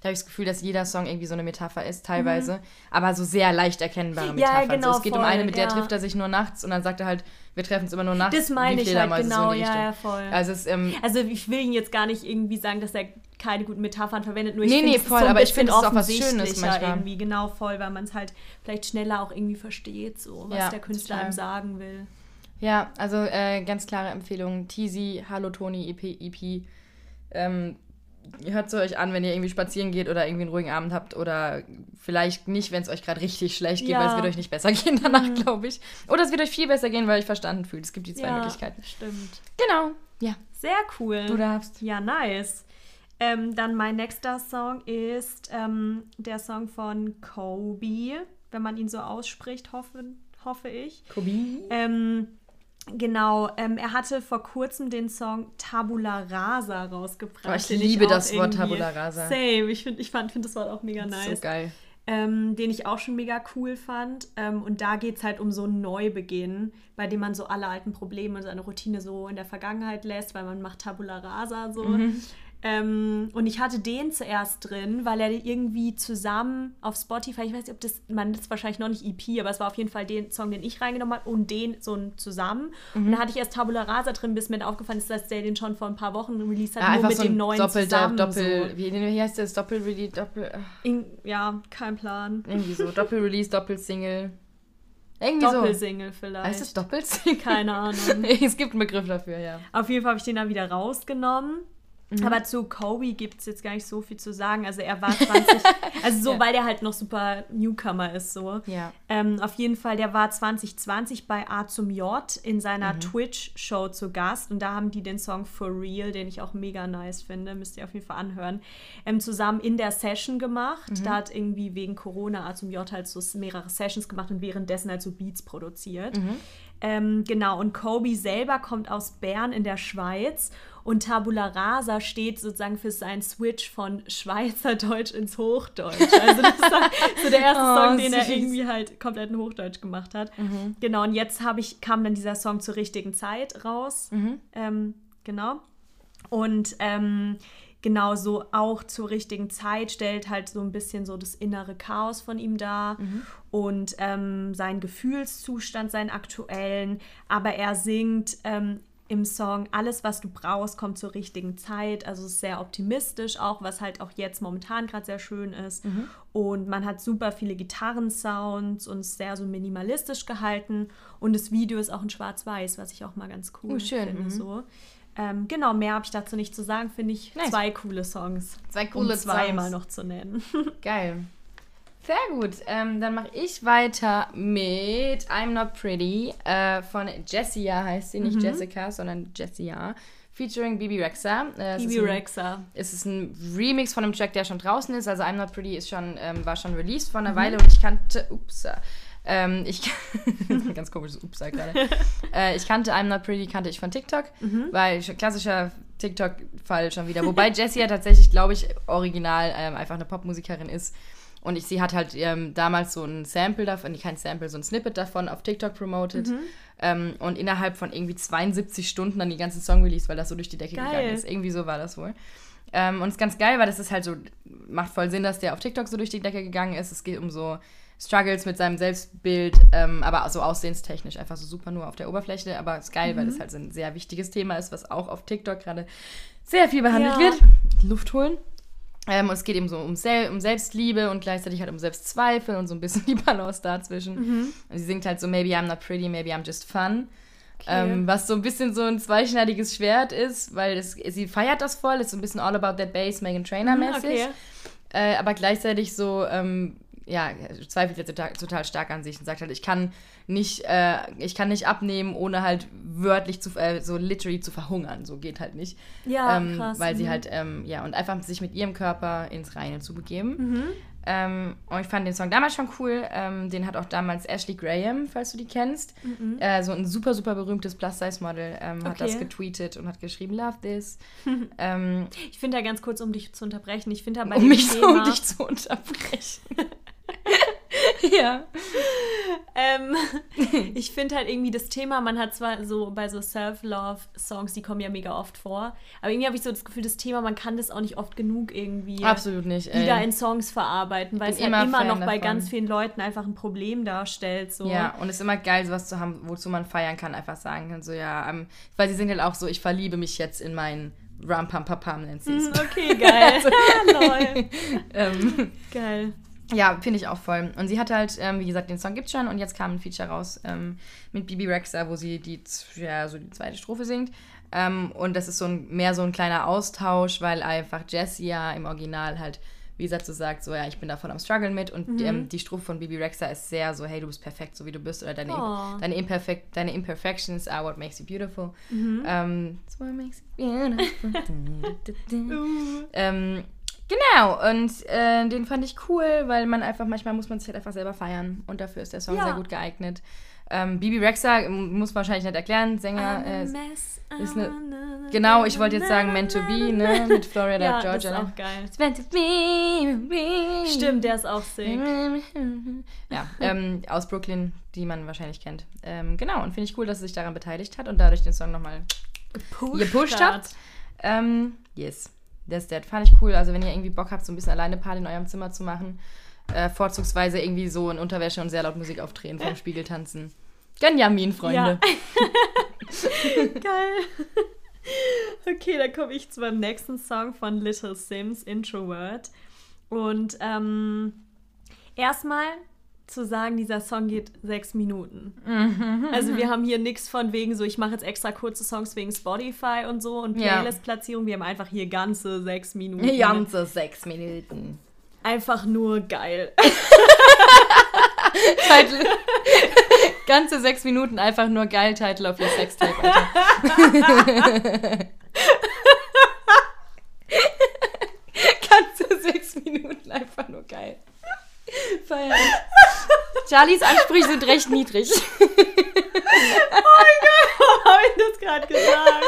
da habe ich das Gefühl, dass jeder Song irgendwie so eine Metapher ist, teilweise. Aber so sehr leicht erkennbare Mhm. Ja, Metaphern. genau, so, es geht um voll, eine, mit der ja. trifft er sich nur nachts und dann sagt er halt, wir treffen uns immer nur nachts. Das meine ich halt, genau, so ja, ja, voll. Also es, ähm, Also ich will ihn jetzt gar nicht irgendwie sagen, dass er keine guten Metaphern verwendet, nur ich Nee, finde nee, ist voll, so aber ich finde, es auch was Schönes manchmal. irgendwie, genau voll, weil man es halt vielleicht schneller auch irgendwie versteht, so was Ja, der Künstler total. einem sagen will. Ja, also äh, ganz klare Empfehlung. Teasy, Hallo Toni, EP, EP. Ähm, hört sie euch an, wenn ihr irgendwie spazieren geht oder irgendwie einen ruhigen Abend habt oder vielleicht nicht, wenn es euch gerade richtig schlecht geht, Ja. weil es wird euch nicht besser (laughs) gehen danach, glaube ich. Oder es wird euch viel besser gehen, weil ihr euch verstanden fühlt. Es gibt die zwei ja, Möglichkeiten. stimmt. Genau. Ja, Sehr cool. du darfst. Ja, nice. Ähm, dann mein nächster Song ist ähm, der Song von Kobe, wenn man ihn so ausspricht, hoffe, hoffe ich. Kobi. Ähm, genau, ähm, er hatte vor kurzem den Song Tabula Rasa rausgebracht. Oh, ich liebe auch das Wort Tabula Rasa. Same, ich finde ich fand, find das Wort auch mega nice. So geil. ähm, den ich auch schon mega cool fand. Ähm, und da geht es halt um so einen Neubeginn, bei dem man so alle alten Probleme und seine Routine so in der Vergangenheit lässt, weil man macht Tabula Rasa so. Mhm. Ähm, und ich hatte den zuerst drin, weil er irgendwie zusammen auf Spotify, ich weiß nicht, ob das, man das wahrscheinlich noch nicht EP, aber es war auf jeden Fall den Song, den ich reingenommen habe und den so zusammen. Mhm. Und da hatte ich erst Tabula Rasa drin, bis mir dann aufgefallen ist, dass der den schon vor ein paar Wochen released hat, Ja, nur einfach mit so dem neuen Doppel, zusammen. Doppel, so. wie, wie heißt das? Doppel, Release, Doppel, ach, In, ja, kein Plan. irgendwie so. (laughs) Doppel Release, Doppel Single. Irgendwie so. Doppelsingle vielleicht. Heißt es Doppelsingle? Keine Ahnung. (laughs) es gibt einen Begriff dafür, ja. Auf jeden Fall habe ich den dann wieder rausgenommen. Mhm. Aber zu Kobe gibt es jetzt gar nicht so viel zu sagen. Also er war 20, (laughs) also so, Ja. weil der halt noch super Newcomer ist so. Ja. Ähm, auf jeden Fall, der war 2020 bei A zum J in seiner Mhm. Twitch-Show zu Gast und da haben die den Song For Real, den ich auch mega nice finde, müsst ihr auf jeden Fall anhören, ähm, zusammen in der Session gemacht. Mhm. Da hat irgendwie wegen Corona A zum J halt so mehrere Sessions gemacht und währenddessen halt so Beats produziert. Mhm. Ähm, genau, und Kobe selber kommt aus Bern in der Schweiz und Tabula Rasa steht sozusagen für seinen Switch von Schweizerdeutsch ins Hochdeutsch. Also das ist so der erste (laughs) Oh, Song, den er süß. irgendwie halt komplett in Hochdeutsch gemacht hat. Mhm. Genau, und jetzt habe ich, kam dann dieser Song zur richtigen Zeit raus. Mhm. Ähm, genau. Und ähm, genau so auch zur richtigen Zeit stellt halt so ein bisschen so das innere Chaos von ihm dar Mhm. und ähm, seinen Gefühlszustand, seinen aktuellen. Aber er singt ähm, im Song Alles, was du brauchst, kommt zur richtigen Zeit. Also es ist sehr optimistisch, auch was halt auch jetzt momentan gerade sehr schön ist. Mhm. Und man hat super viele Gitarrensounds und ist sehr so minimalistisch gehalten. Und das Video ist auch in Schwarz-Weiß, was ich auch mal ganz cool Oh, schön, finde. mhm. So. Ähm, genau, mehr habe ich dazu nicht zu sagen. Finde ich Nice. zwei coole Songs. Zwei coole um zweimal Songs. noch zu nennen. (laughs) Geil. Sehr gut. Ähm, dann mache ich weiter mit I'm Not Pretty äh, von Jessia heißt sie, Mhm. nicht Jessica, sondern Jessia. Featuring Bibi Rexa. Äh, Bibi Rexa. Es ist ein Remix von einem Track, der schon draußen ist. Also I'm Not Pretty ist schon, ähm, war schon released vor einer Mhm. Weile und ich kannte, ups, ähm, ich, (laughs) ganz komisches Ups gerade. (laughs) äh, ich kannte I'm Not Pretty, kannte ich von TikTok, Mhm. weil klassischer TikTok-Fall schon wieder. Wobei Jessie ja tatsächlich, glaube ich, original ähm, einfach eine Popmusikerin ist. Und ich, sie hat halt ähm, damals so ein Sample davon, nicht kein Sample, so ein Snippet davon auf TikTok promoted. Mhm. Ähm, und innerhalb von irgendwie 72 Stunden dann die ganzen Song released, weil das so durch die Decke Geil. gegangen ist. Irgendwie so war das wohl. Ähm, und es ist ganz geil, weil das ist halt so, macht voll Sinn, dass der auf TikTok so durch die Decke gegangen ist. Es geht um so Struggles mit seinem Selbstbild, ähm, aber so aussehenstechnisch, einfach so super nur auf der Oberfläche. Aber es ist geil, weil Mhm. das halt so ein sehr wichtiges Thema ist, was auch auf TikTok gerade sehr viel behandelt Ja. wird. Luft holen. Ähm, und es geht eben so um, Sel um Selbstliebe und gleichzeitig halt um Selbstzweifel und so ein bisschen (laughs) die Balance dazwischen. Mhm. Und sie singt halt so, maybe I'm not pretty, maybe I'm just fun. Okay. Ähm, was so ein bisschen so ein zweischneidiges Schwert ist, weil es, sie feiert das voll, ist so ein bisschen all about that bass, Megan Trainer mäßig. Mhm, okay. Äh, aber gleichzeitig so, ähm, ja, zweifelt jetzt total, total stark an sich und sagt halt, ich kann nicht, äh, ich kann nicht abnehmen, ohne halt wörtlich zu, äh, so literally zu verhungern. So geht halt nicht. Ja, ähm, krass. Weil sie mhm. halt, ähm, ja, und einfach sich mit ihrem Körper ins Reine zu begeben. Mhm. Ähm, und ich fand den Song damals schon cool. Ähm, den hat auch damals Ashley Graham, falls du die kennst. Mhm. Äh, so ein super, super berühmtes Plus-Size-Model ähm, hat Okay. das getweetet und hat geschrieben, love this. (laughs) ähm, Ich finde ja ganz kurz, um dich zu unterbrechen, ich finde ja bei um dem mich so Thema, um dich zu unterbrechen. (laughs) (laughs) ja. ähm, (laughs) ich finde halt irgendwie das Thema, man hat zwar so bei so Self-Love-Songs, die kommen ja mega oft vor, aber irgendwie habe ich so das Gefühl, das Thema, man kann das auch nicht oft genug irgendwie Absolut nicht. Ey. wieder in Songs verarbeiten, weil es halt immer immer noch bei davon. ganz vielen Leuten einfach ein Problem darstellt. So. Ja, und es ist immer geil, sowas zu haben, wozu man feiern kann, einfach sagen kann, so ja, ähm, weil sie sind halt auch so, ich verliebe mich jetzt in meinen Ram Pam Pam nennt sie es. Hm, Okay, geil. (laughs) lol. ähm, Geil. Ja, finde ich auch voll. Und sie hat halt, ähm, wie gesagt, den Song gibt's schon und jetzt kam ein Feature raus ähm, mit Bibi Rexa, wo sie die, ja, so die zweite Strophe singt. Ähm, und das ist so ein, mehr so ein kleiner Austausch, weil einfach Jessie ja im Original halt, wie gesagt, so sagt, so ja, ich bin da voll am struggeln mit und ähm, die Strophe von Bibi Rexa ist sehr so, hey, du bist perfekt, so wie du bist oder deine, Oh. deine, Imperfect, deine Imperfections are what makes you beautiful. Ähm, it's what makes you beautiful. (laughs) (laughs) ähm, genau, und äh, den fand ich cool, weil man einfach, manchmal muss man sich halt einfach selber feiern und dafür ist der Song Ja. sehr gut geeignet. Ähm, Bibi Rexa ähm, muss man wahrscheinlich nicht erklären, Sänger. Äh, ist eine- genau, ich wollte jetzt sagen Meant to Be, ne, mit Florida Ja, Georgia. das ist ne? auch geil. It's meant to be. Stimmt, der ist auch sick. Ja, ähm, aus Brooklyn, die man wahrscheinlich kennt. Ähm, genau, und finde ich cool, dass sie sich daran beteiligt hat und dadurch den Song nochmal Gepusht, gepusht habt. Ähm, yes, that's that. Fand ich cool. Also wenn ihr irgendwie Bock habt, so ein bisschen alleine Party in eurem Zimmer zu machen, äh, vorzugsweise irgendwie so in Unterwäsche und sehr laut Musik aufdrehen, vom Spiegel tanzen. Gönn Jamin, Freunde. (laughs) Geil. Okay, dann komme ich zu meinem nächsten Song von Little Sims, Introvert. Und ähm, erstmal zu sagen, dieser Song geht sechs Minuten. Also wir haben hier nichts von wegen so, ich mache jetzt extra kurze Songs wegen Spotify und so und. Playlist-Platzierung. Wir haben einfach hier ganze sechs Minuten. (laughs) (laughs) (laughs) Ganze sechs Minuten. Einfach nur geil. Title. Ganze sechs Minuten einfach nur geil Title auf ihr Sextape, Alter. Ganze sechs Minuten einfach nur geil. Feier ich. Charlies Ansprüche sind recht niedrig. (laughs) (laughs) Habe ich das gerade gesagt?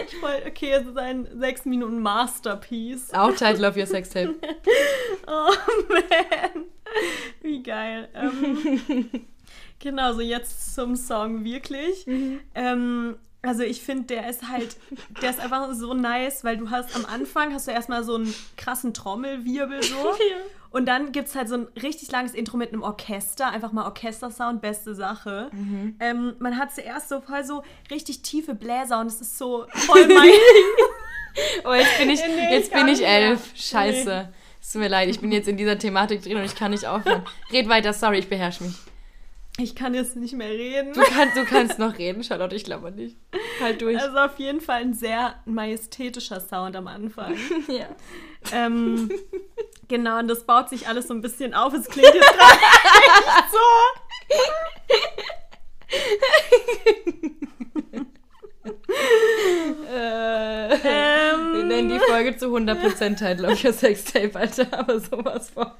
(laughs) ich wollte, okay, es ist ein sechs Minuten Masterpiece. Auch Title auf ihr Sextape. Oh man, wie geil. Ähm, genau, so jetzt zum Song wirklich. Ähm, also ich finde, der ist halt, der ist einfach so nice, weil du hast am Anfang hast du erstmal so einen krassen Trommelwirbel so. (laughs) Und dann gibt es halt so ein richtig langes Intro mit einem Orchester. Einfach mal Orchestersound, beste Sache. Ähm, man hat zuerst so voll so richtig tiefe Bläser und es ist so voll mein. (laughs) (laughs) Oh, jetzt bin ich, Nee, jetzt ich bin ich elf. Scheiße. Es tut mir leid, ich bin jetzt in dieser Thematik drin und ich kann nicht aufhören. Red weiter, sorry, ich beherrsche mich. Ich kann jetzt nicht mehr reden. Du kannst, du kannst noch reden, Charlotte, ich glaube nicht. Halt durch. Also auf jeden Fall ein sehr majestätischer Sound am Anfang. (laughs) ja. ähm, genau, und das baut sich alles so ein bisschen auf. Es klingt jetzt gerade (laughs) echt so. Äh, Ähm. wir nennen die Folge zu 100% Title of Your Sextape, Alter, aber sowas von.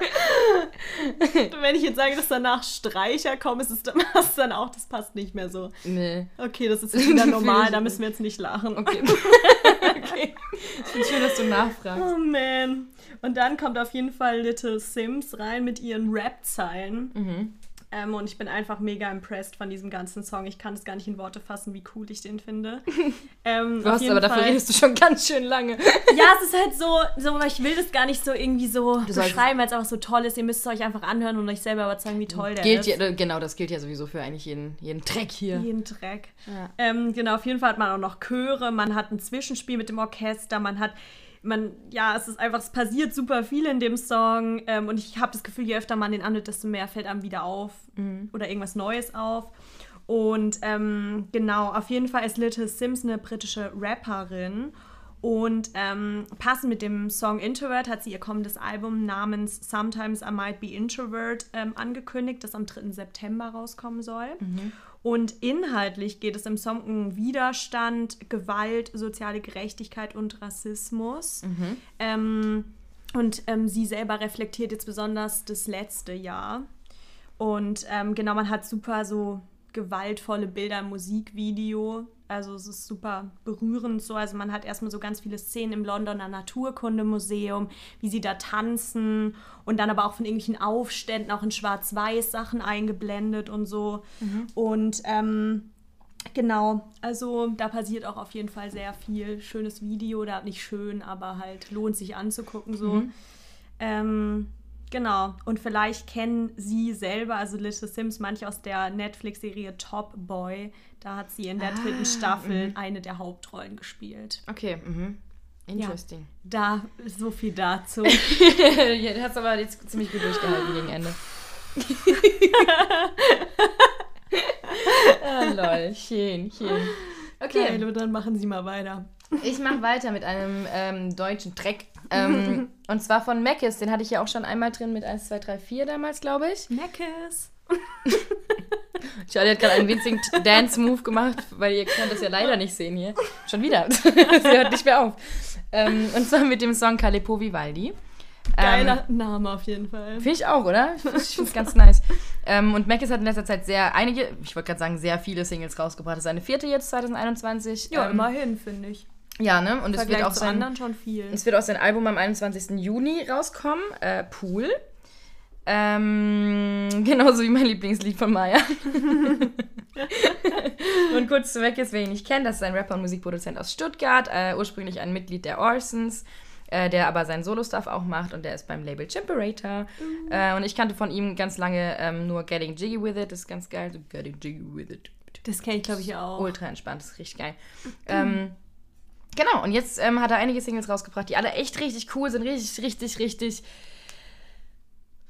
(laughs) Wenn ich jetzt sage, dass danach Streicher kommen, ist es dann, (laughs) auch, das passt nicht mehr so. Nee. Okay, das ist wieder (laughs) normal, da müssen wir jetzt nicht lachen. Okay. okay. Ich finde schön, dass du nachfragst. Oh man. Und dann kommt auf jeden Fall Little Sims rein mit ihren Rap-Zeilen. Mhm. Ähm, und ich bin einfach mega impressed von diesem ganzen Song. Ich kann es gar nicht in Worte fassen, wie cool ich den finde. (laughs) Ähm, Du hast aber dafür Fall- redest du schon ganz schön lange. (laughs) Ja, es ist halt so, so, ich will das gar nicht so irgendwie so sollst- beschreiben, weil es einfach so toll ist. Ihr müsst es euch einfach anhören und euch selber überzeugen, wie toll der Gilt ist. ja, genau, das gilt ja sowieso für eigentlich jeden, jeden Track hier. Jeden Dreck. Ja. Ähm, genau, auf jeden Fall hat man auch noch Chöre, man hat ein Zwischenspiel mit dem Orchester, man hat, man, ja, es ist einfach, es passiert super viel in dem Song ähm, und ich habe das Gefühl, je öfter man den anhört, desto mehr fällt einem wieder auf oder irgendwas Neues auf. Und ähm, genau, auf jeden Fall ist Little Sims eine britische Rapperin. Und ähm, passend mit dem Song Introvert hat sie ihr kommendes Album namens Sometimes I Might Be Introvert ähm, angekündigt, das am 3. September rauskommen soll. Und inhaltlich geht es im Song um Widerstand, Gewalt, soziale Gerechtigkeit und Rassismus. Ähm, und ähm, sie selber reflektiert jetzt besonders das letzte Jahr. Und ähm, genau, man hat super so gewaltvolle Bilder im Musikvideo. Also es ist super berührend so. Also man hat erstmal so ganz viele Szenen im Londoner Naturkundemuseum, wie sie da tanzen und dann aber auch von irgendwelchen Aufständen, auch in Schwarz-Weiß Sachen eingeblendet und so. Und ähm, genau, also da passiert auch auf jeden Fall sehr viel. Schönes Video, da nicht schön, aber halt lohnt sich anzugucken so. Ähm, genau. Und vielleicht kennen Sie selber, also Little Sims, manche aus der Netflix-Serie Top Boy. Da hat sie in der dritten Staffel eine der Hauptrollen gespielt. Okay, mhm. Interesting. Da so viel dazu. (laughs) ja, du hast aber jetzt ziemlich gut durchgehalten gegen Ende. (laughs) ah, lol, schön, schön. Okay, Geil, dann machen Sie mal weiter. ich mache weiter mit einem ähm, deutschen Track. Ähm, (laughs) und zwar von Meckes, den hatte ich ja auch schon einmal drin mit 1, 2, 3, 4 damals, glaube ich. Meckes. (laughs) Charlie hat gerade einen winzigen (laughs) Dance-Move gemacht, weil ihr könnt das ja leider nicht sehen hier. Schon wieder. Sie hört nicht mehr auf. Ähm, und zwar mit dem Song Calippo Vivaldi. Geiler Name auf jeden Fall. Finde ich auch, oder? Ich finde es ganz nice. Ähm, und Mackis hat in letzter Zeit sehr einige, ich wollte gerade sagen, sehr viele Singles rausgebracht. Das ist seine vierte jetzt, 2021. Ja, ähm, immerhin, finde ich. Ja, ne? Und es wird, auch sein, anderen schon viel. es wird auch sein Album am 21. Juni rauskommen. Äh, Pool. Ähm, (laughs) genauso wie mein Lieblingslied von Maya. (laughs) und kurz zu Mackis, wer ihn nicht kennt, das ist ein Rapper und Musikproduzent aus Stuttgart, äh, ursprünglich ein Mitglied der Orsons, äh, der aber seinen Solo-Stuff auch macht und der ist beim Label Chimperator. Äh, und ich kannte von ihm ganz lange ähm, nur Getting Jiggy With It, das ist ganz geil. So Getting Jiggy With It. Das kenne ich, glaube ich, auch. Ultra entspannt, das ist richtig geil. Ähm, genau, und jetzt ähm, hat er einige Singles rausgebracht, die alle echt richtig cool sind, richtig, richtig, richtig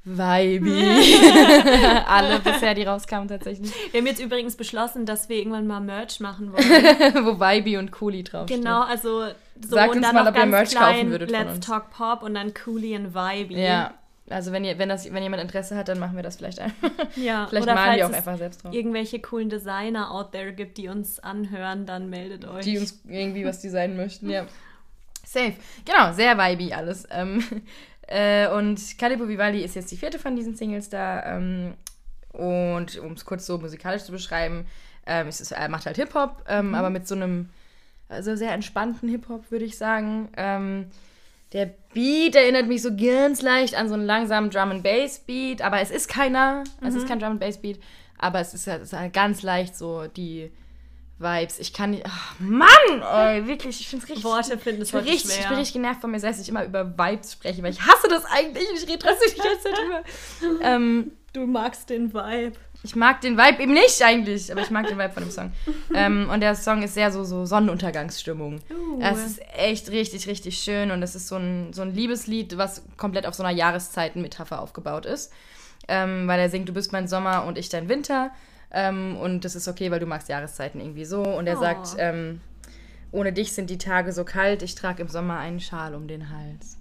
vibey. (laughs) (laughs) alle bisher, die rauskamen tatsächlich. Wir haben jetzt übrigens beschlossen, dass wir irgendwann mal Merch machen wollen. (laughs) Wo vibey und coolie draufsteht. genau, also so Sagt und uns dann mal, ob ihr Merch kaufen würdet von Let's. Talk Pop und dann Coolie and Vibey. Ja, also wenn, ihr, wenn, das, wenn jemand Interesse hat, dann machen wir das vielleicht einfach. (laughs) ja. Vielleicht Oder malen wir auch einfach selbst drauf. irgendwelche coolen Designer out there gibt, die uns anhören, dann meldet euch. Die uns irgendwie was designen möchten, ja. (laughs) Safe. Genau, sehr vibey alles. Ähm, (laughs) äh, und Calippo Vivaldi ist jetzt die vierte von diesen Singles da. Ähm, und um es kurz so musikalisch zu beschreiben, ähm, es ist, er macht halt Hip-Hop, ähm, aber mit so einem also sehr entspannten Hip-Hop, würde ich sagen. Der Beat erinnert mich so ganz leicht an so einen langsamen Drum and Bass Beat, aber es ist keiner. Es ist kein Drum and Bass Beat, aber es ist, es ist halt ganz leicht so die Vibes. Ich kann nicht. Ach, Mann! Ey, wirklich, ich finde es richtig. Worte finden es ich richtig, ich schwer. bin richtig genervt von mir selbst, dass ich immer über Vibes spreche, weil ich hasse das eigentlich und ich rede trotzdem die ganze Zeit drüber. (laughs) Ähm, Du magst den Vibe. Ich mag den Vibe eben nicht eigentlich, aber ich mag den Vibe von dem Song. (laughs) ähm, und der Song ist sehr so, so Sonnenuntergangsstimmung. Uh. Es ist echt richtig, richtig schön und es ist so ein, so ein Liebeslied, was komplett auf so einer Jahreszeitenmetapher aufgebaut ist. Ähm, weil er singt, du bist mein Sommer und ich dein Winter. Ähm, und das ist okay, weil du magst Jahreszeiten irgendwie so. Und er Oh. sagt, ähm, ohne dich sind die Tage so kalt, ich trage im Sommer einen Schal um den Hals.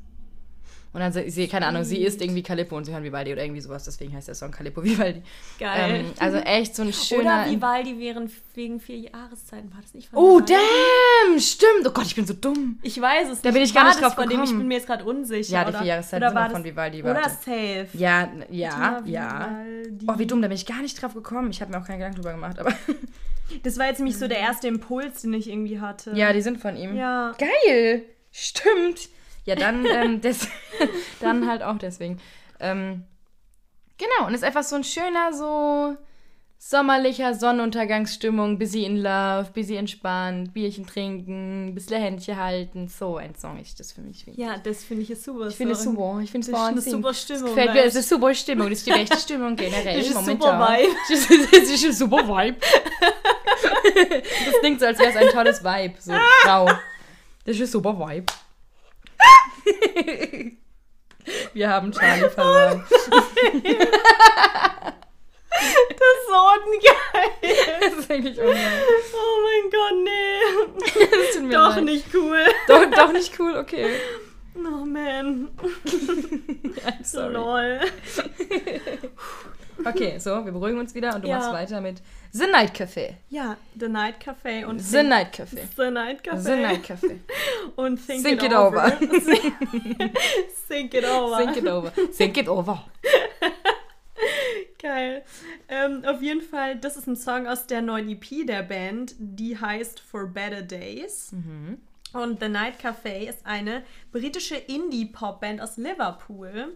Und dann, sie, keine Ahnung, sie ist irgendwie Calippo und sie hören Vivaldi oder irgendwie sowas, deswegen heißt der Song Calippo Vivaldi. Geil. Ähm, also echt so ein schöner... Oder Vivaldi wären wegen vier Jahreszeiten. War das nicht von Oh, damn! Stimmt! Oh Gott, ich bin so dumm. Ich weiß es Da nicht. bin ich gar War nicht das drauf von dem? Ich gekommen. bin mir jetzt gerade unsicher. Ja, die oder, vier Jahreszeiten oder war von Vivaldi, Oder warte. Safe. Ja, ja, Oder ja. Oh, wie dumm, da bin ich gar nicht drauf gekommen. Ich habe mir auch keinen Gedanken drüber gemacht, aber. (laughs) Das war jetzt nämlich so der erste Impuls, den ich irgendwie hatte. ja, die sind von ihm. Ja. Geil! Stimmt! Ja, dann, ähm, (laughs) des dann halt auch deswegen. Ähm, genau, und ist einfach so ein schöner, so sommerlicher Sonnenuntergangsstimmung, busy in love, busy entspannt, Bierchen trinken, bisschen Händchen halten. So ein Song ist das für mich. Ja, das finde ich super. Ich finde es super. Ich finde es Das ist eine super Stimmung, Es gefällt mir. Es ist super Stimmung. Das ist die beste Stimmung generell. Das ist momentan. super Vibe. (laughs) Das ist, ein super Vibe. (laughs) Das klingt so, als wäre es ein tolles Vibe. So, Frau. Das ist ein super Vibe. (laughs) Wir haben Charlie verloren. Das ist so ungeil. Das ist eigentlich ungeil. Oh mein Gott, nee. (laughs) Doch leid. nicht cool. Doch, doch nicht cool, okay. Oh man. (laughs) I'm sorry. Lol. Okay, so, wir beruhigen uns wieder und du Ja. machst weiter mit The Night Café. Ja, The Night Café und The Night Café. The Night Café. The Night Café. (laughs) Und Think, Think it, it over. over. (laughs) Think it over. Think it over. Think it over. (laughs) Geil. Ähm, auf jeden Fall, das ist ein Song aus der neuen EP der Band, die heißt For Better Days. Und The Night Café ist eine britische Indie-Pop-Band aus Liverpool.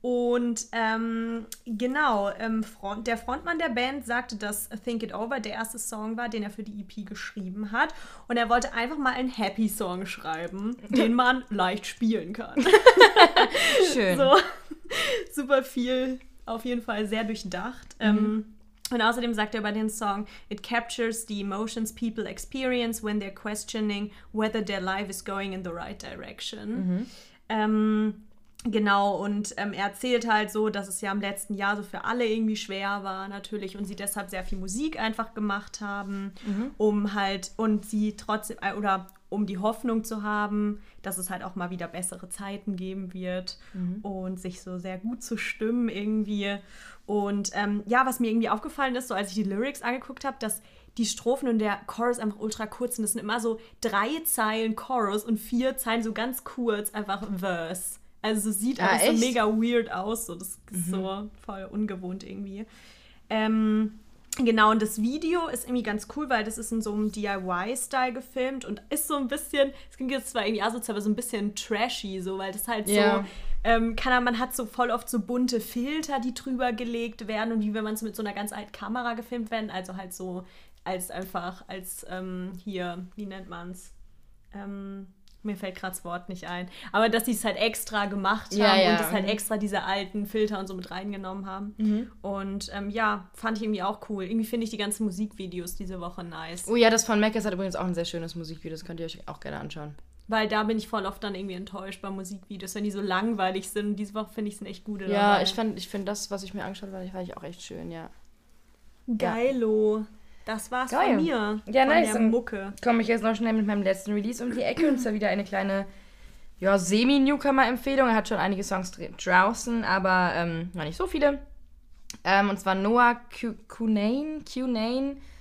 Und ähm, genau, ähm, Front, der Frontmann der Band sagte, dass Think It Over der erste Song war, den er für die EP geschrieben hat. Und er wollte einfach mal einen Happy Song schreiben, den man (laughs) leicht spielen kann. (laughs) Schön. So, super viel, auf jeden Fall sehr durchdacht. Ähm, und außerdem sagt er über den Song, it captures the emotions people experience when they're questioning whether their life is going in the right direction. Ähm, genau, und ähm, er erzählt halt so, dass es ja im letzten Jahr so für alle irgendwie schwer war natürlich und sie deshalb sehr viel Musik einfach gemacht haben, um halt, und sie trotzdem, äh, oder um die Hoffnung zu haben, dass es halt auch mal wieder bessere Zeiten geben wird und sich so sehr gut zu stimmen irgendwie. Und ähm, ja, was mir irgendwie aufgefallen ist, so als ich die Lyrics angeguckt habe, dass die Strophen und der Chorus einfach ultra kurz sind. Das sind immer so drei Zeilen Chorus und vier Zeilen so ganz kurz einfach Verse. Also so sieht Ah, alles so mega weird aus. So, das ist so voll ungewohnt irgendwie. Ähm, genau, und das Video ist irgendwie ganz cool, weil das ist in so einem DIY-Style gefilmt und ist so ein bisschen, es klingt jetzt zwar irgendwie asozial, aber so ein bisschen trashy, so, weil das halt Ja. so, ähm, kann, man hat so voll oft so bunte Filter, die drüber gelegt werden und wie wenn man es mit so einer ganz alten Kamera gefilmt werden, also halt so als einfach, als ähm, hier, wie nennt man es? Ähm, mir fällt gerade das Wort nicht ein. Aber dass die es halt extra gemacht haben Ja, ja. und das halt extra diese alten Filter und so mit reingenommen haben. Mhm. Und ähm, ja, fand ich irgendwie auch cool. Irgendwie finde ich die ganzen Musikvideos diese Woche nice. Oh ja, das von Mackes hat übrigens auch ein sehr schönes Musikvideo. Das könnt ihr euch auch gerne anschauen. Weil da bin ich voll oft dann irgendwie enttäuscht bei Musikvideos, wenn die so langweilig sind. Und diese Woche finde ich es echt gute Ja, dabei. ich fand, ich finde das, was ich mir angeschaut habe, fand ich auch echt schön, ja. Geilo. Das war's Geil. von mir. Ja, von nice. der Mucke. Komme ich jetzt noch schnell mit meinem letzten Release um die Ecke und zwar wieder eine kleine, ja, semi-Newcomer-Empfehlung. Er hat schon einige Songs dr- draußen, aber ähm, noch nicht so viele. Ähm, und zwar Noah Cu- Cunane,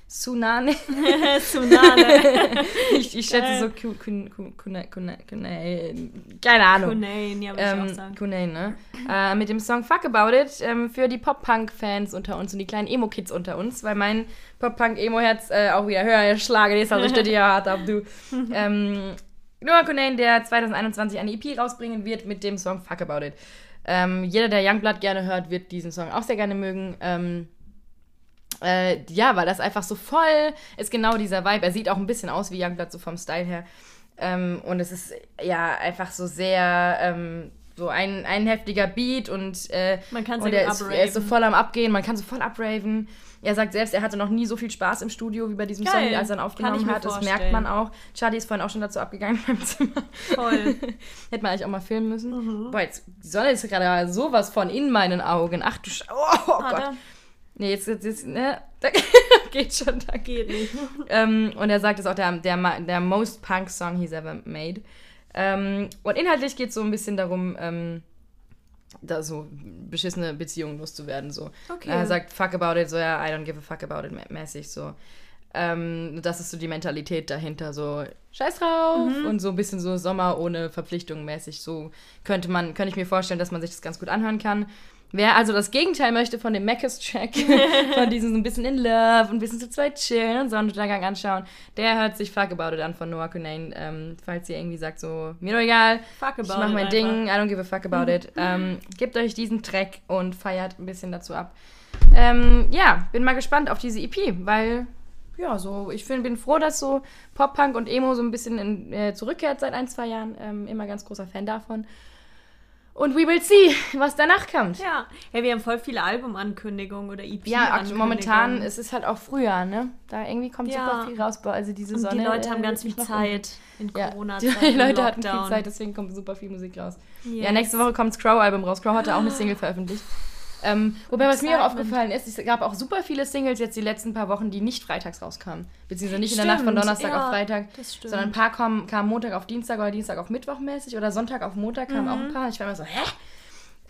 Cunane, Sunane. Tsunade. ich, ich schätze so Cu- Cun- Cun- Cuna- Cuna- Cunane, keine Ahnung. Kunane, ja, würde ich auch Ähm, sagen. Kunane, ne? Äh, mit dem Song Fuck About It ähm, für die Pop-Punk-Fans unter uns und die kleinen Emo-Kids unter uns, weil mein Pop-Punk-Emo-Herz äh, auch wieder höher schlagen ist, also steht ja hart ab, du. (laughs) ähm, Noah Kunane, der 2021 eine EP rausbringen wird mit dem Song Fuck About It. Ähm, jeder, der Youngblood gerne hört, wird diesen Song auch sehr gerne mögen. Ähm, äh, ja, weil das einfach so voll ist genau dieser Vibe. Er sieht auch ein bisschen aus wie Youngblood, so vom Style her. Ähm, und es ist ja einfach so sehr ähm, so ein, ein heftiger Beat und, äh, Man kann und er ist, er ist so voll am Abgehen, man kann so voll abraven. Er sagt selbst, er hatte noch nie so viel Spaß im Studio wie bei diesem Geil. Song, als er ihn aufgenommen hat. Das vorstellen. merkt man auch. Charlie ist vorhin auch schon dazu abgegangen beim Zimmer. Voll. (laughs) Hätte man eigentlich auch mal filmen müssen. Mhm. Boah, jetzt, die Sonne ist gerade sowas von in meinen Augen. Ach du Sch Oh, oh Gott. er? Nee, jetzt, jetzt, jetzt ne? (laughs) Da geht schon, da Geht nicht. (laughs) ähm, und er sagt, es ist auch der, der, der most punk Song he's ever made. Ähm, und inhaltlich geht es so ein bisschen darum, ähm, da so beschissene Beziehungen loszuwerden. So. Okay. Er sagt, fuck about it, so ja, I don't give a fuck about it mä- mäßig. So. Ähm, das ist so die Mentalität dahinter, so scheiß drauf Mhm. und so ein bisschen so Sommer ohne Verpflichtung mäßig. So könnte man, könnte ich mir vorstellen, dass man sich das ganz gut anhören kann. Wer also das Gegenteil möchte von dem Mackes-Track, (laughs) von diesem so ein bisschen in Love und ein bisschen zu zweit chillen und Sonnenuntergang anschauen, der hört sich Fuck About It an von Noah Cunane. Ähm, falls ihr irgendwie sagt so, mir doch egal, Fuck ich about mach it mein einfach. Ding, I don't give a fuck about it. (laughs) Ähm, gebt euch diesen Track und feiert ein bisschen dazu ab. Ähm, ja, bin mal gespannt auf diese EP, weil, ja, so, ich find, bin froh, dass so Pop-Punk und Emo so ein bisschen in, äh, zurückkehrt seit ein, zwei Jahren. Ähm, immer ganz großer Fan davon. Und we will see, was danach kommt. Ja. ja, wir haben voll viele Albumankündigungen oder EP. Ja, momentan ist es halt auch Frühjahr, ne? Da irgendwie kommt Ja. super viel raus. Also diese und Sonne. die Leute äh, haben ganz wird viel Zeit in Ja, Corona-Zeit. (laughs) die im Leute hatten viel. Zeit, deswegen kommt super viel Musik raus. Ja, Yes. nächste Woche kommt das Crow-Album raus. Crow hatte auch eine (gasps) Single veröffentlicht. Ähm, wobei, was mir auch aufgefallen ist, es gab auch super viele Singles jetzt die letzten paar Wochen, die nicht freitags rauskamen. Beziehungsweise nicht in der Nacht von Stimmt, Donnerstag ja, auf Freitag, das stimmt. sondern ein paar kamen, kamen Montag auf Dienstag oder Dienstag auf Mittwoch mäßig oder Sonntag auf Montag kamen Mhm. auch ein paar. Ich war immer so, hä?